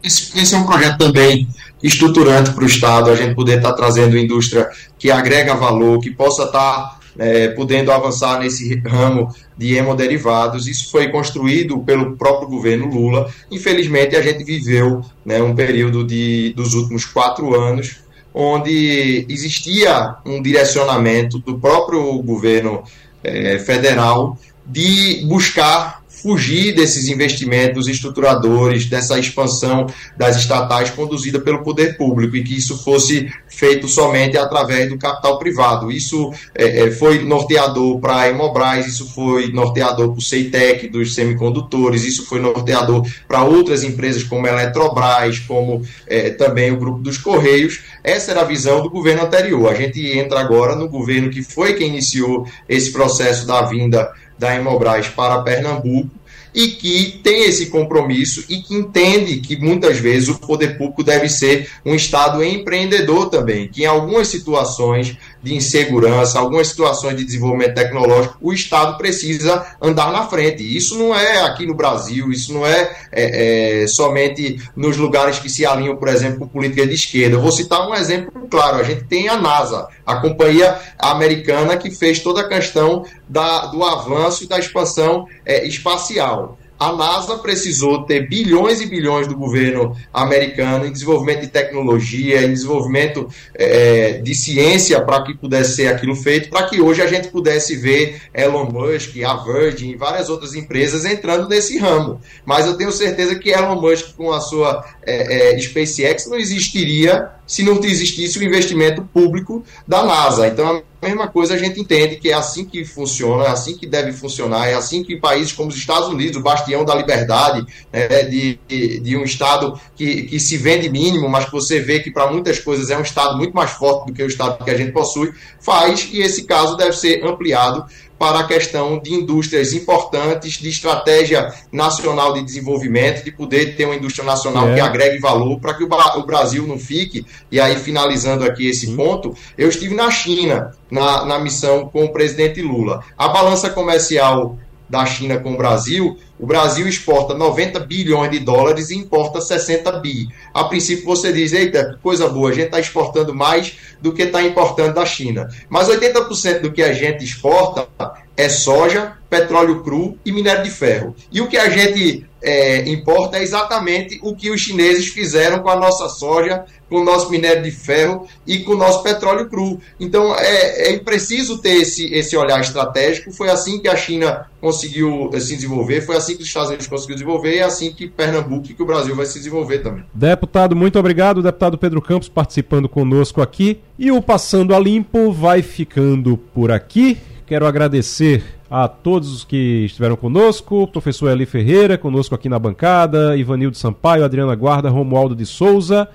Esse, esse é um projeto também estruturante para o Estado, a gente poder estar tá trazendo indústria que agrega valor, que possa estar tá é, podendo avançar nesse ramo de hemoderivados. Isso foi construído pelo próprio governo Lula. Infelizmente, a gente viveu né, um período de, dos últimos quatro anos onde existia um direcionamento do próprio governo é, federal de buscar fugir desses investimentos estruturadores, dessa expansão das estatais conduzida pelo poder público e que isso fosse feito somente através do capital privado. Isso é, é foi norteador para a Emobras, isso foi norteador para o Ceitec dos semicondutores, isso foi norteador para outras empresas como a Eletrobras, como é, também o grupo dos Correios. Essa era a visão do governo anterior. A gente entra agora no governo que foi quem iniciou esse processo da vinda da Emobras para Pernambuco e que tem esse compromisso e que entende que muitas vezes o poder público deve ser um Estado empreendedor também, que em algumas situações de insegurança, algumas situações de desenvolvimento tecnológico, o Estado precisa andar na frente. Isso não é aqui no Brasil, isso não é, é, é somente nos lugares que se alinham, por exemplo, com política de esquerda. Eu vou citar um exemplo claro: a gente tem a NASA, a companhia americana que fez toda a questão da, do avanço e da expansão é, espacial a NASA precisou ter bilhões e bilhões do governo americano em desenvolvimento de tecnologia, em desenvolvimento é, de ciência para que pudesse ser aquilo feito, para que hoje a gente pudesse ver Elon Musk, a Virgin e várias outras empresas entrando nesse ramo. Mas eu tenho certeza que Elon Musk, com a sua é, é, SpaceX, não existiria se não existisse o investimento público da NASA. Então, a mesma coisa a gente entende que é assim que funciona, é assim que deve funcionar, é assim que países como os Estados Unidos, o bastião da liberdade, é, de, de, um Estado que, que se vende mínimo, mas que você vê que para muitas coisas é um Estado muito mais forte do que o Estado que a gente possui, faz, e esse caso deve ser ampliado para a questão de indústrias importantes, de estratégia nacional de desenvolvimento, de poder ter uma indústria nacional é. que agregue valor para que o Brasil não fique. E aí, finalizando aqui esse Sim. ponto, eu estive na China, na, na missão com o presidente Lula. A balança comercial da China com o Brasil, o Brasil exporta 90 bilhões de dólares e importa 60 bi. A princípio você diz, eita, coisa boa, a gente está exportando mais do que está importando da China. Mas 80% do que a gente exporta é soja, petróleo cru e minério de ferro. E o que a gente é, importa é exatamente o que os chineses fizeram com a nossa soja, com o nosso minério de ferro e com o nosso petróleo cru. Então é, é preciso ter esse, esse olhar estratégico. Foi assim que a China conseguiu eh, se desenvolver, foi assim que os Estados Unidos conseguiu desenvolver e é assim que Pernambuco e que o Brasil vai se desenvolver também. Deputado, muito obrigado. Deputado Pedro Campos participando conosco aqui. E o Passando a Limpo vai ficando por aqui. Quero agradecer a todos os que estiveram conosco, professor Eli Ferreira, conosco aqui na bancada, Ivanildo Sampaio, Adriana Guarda, Romualdo de Souza,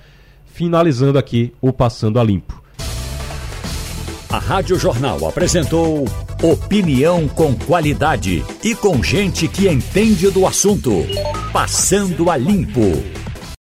finalizando aqui o Passando a Limpo. A Rádio Jornal apresentou opinião com qualidade e com gente que entende do assunto. Passando a Limpo.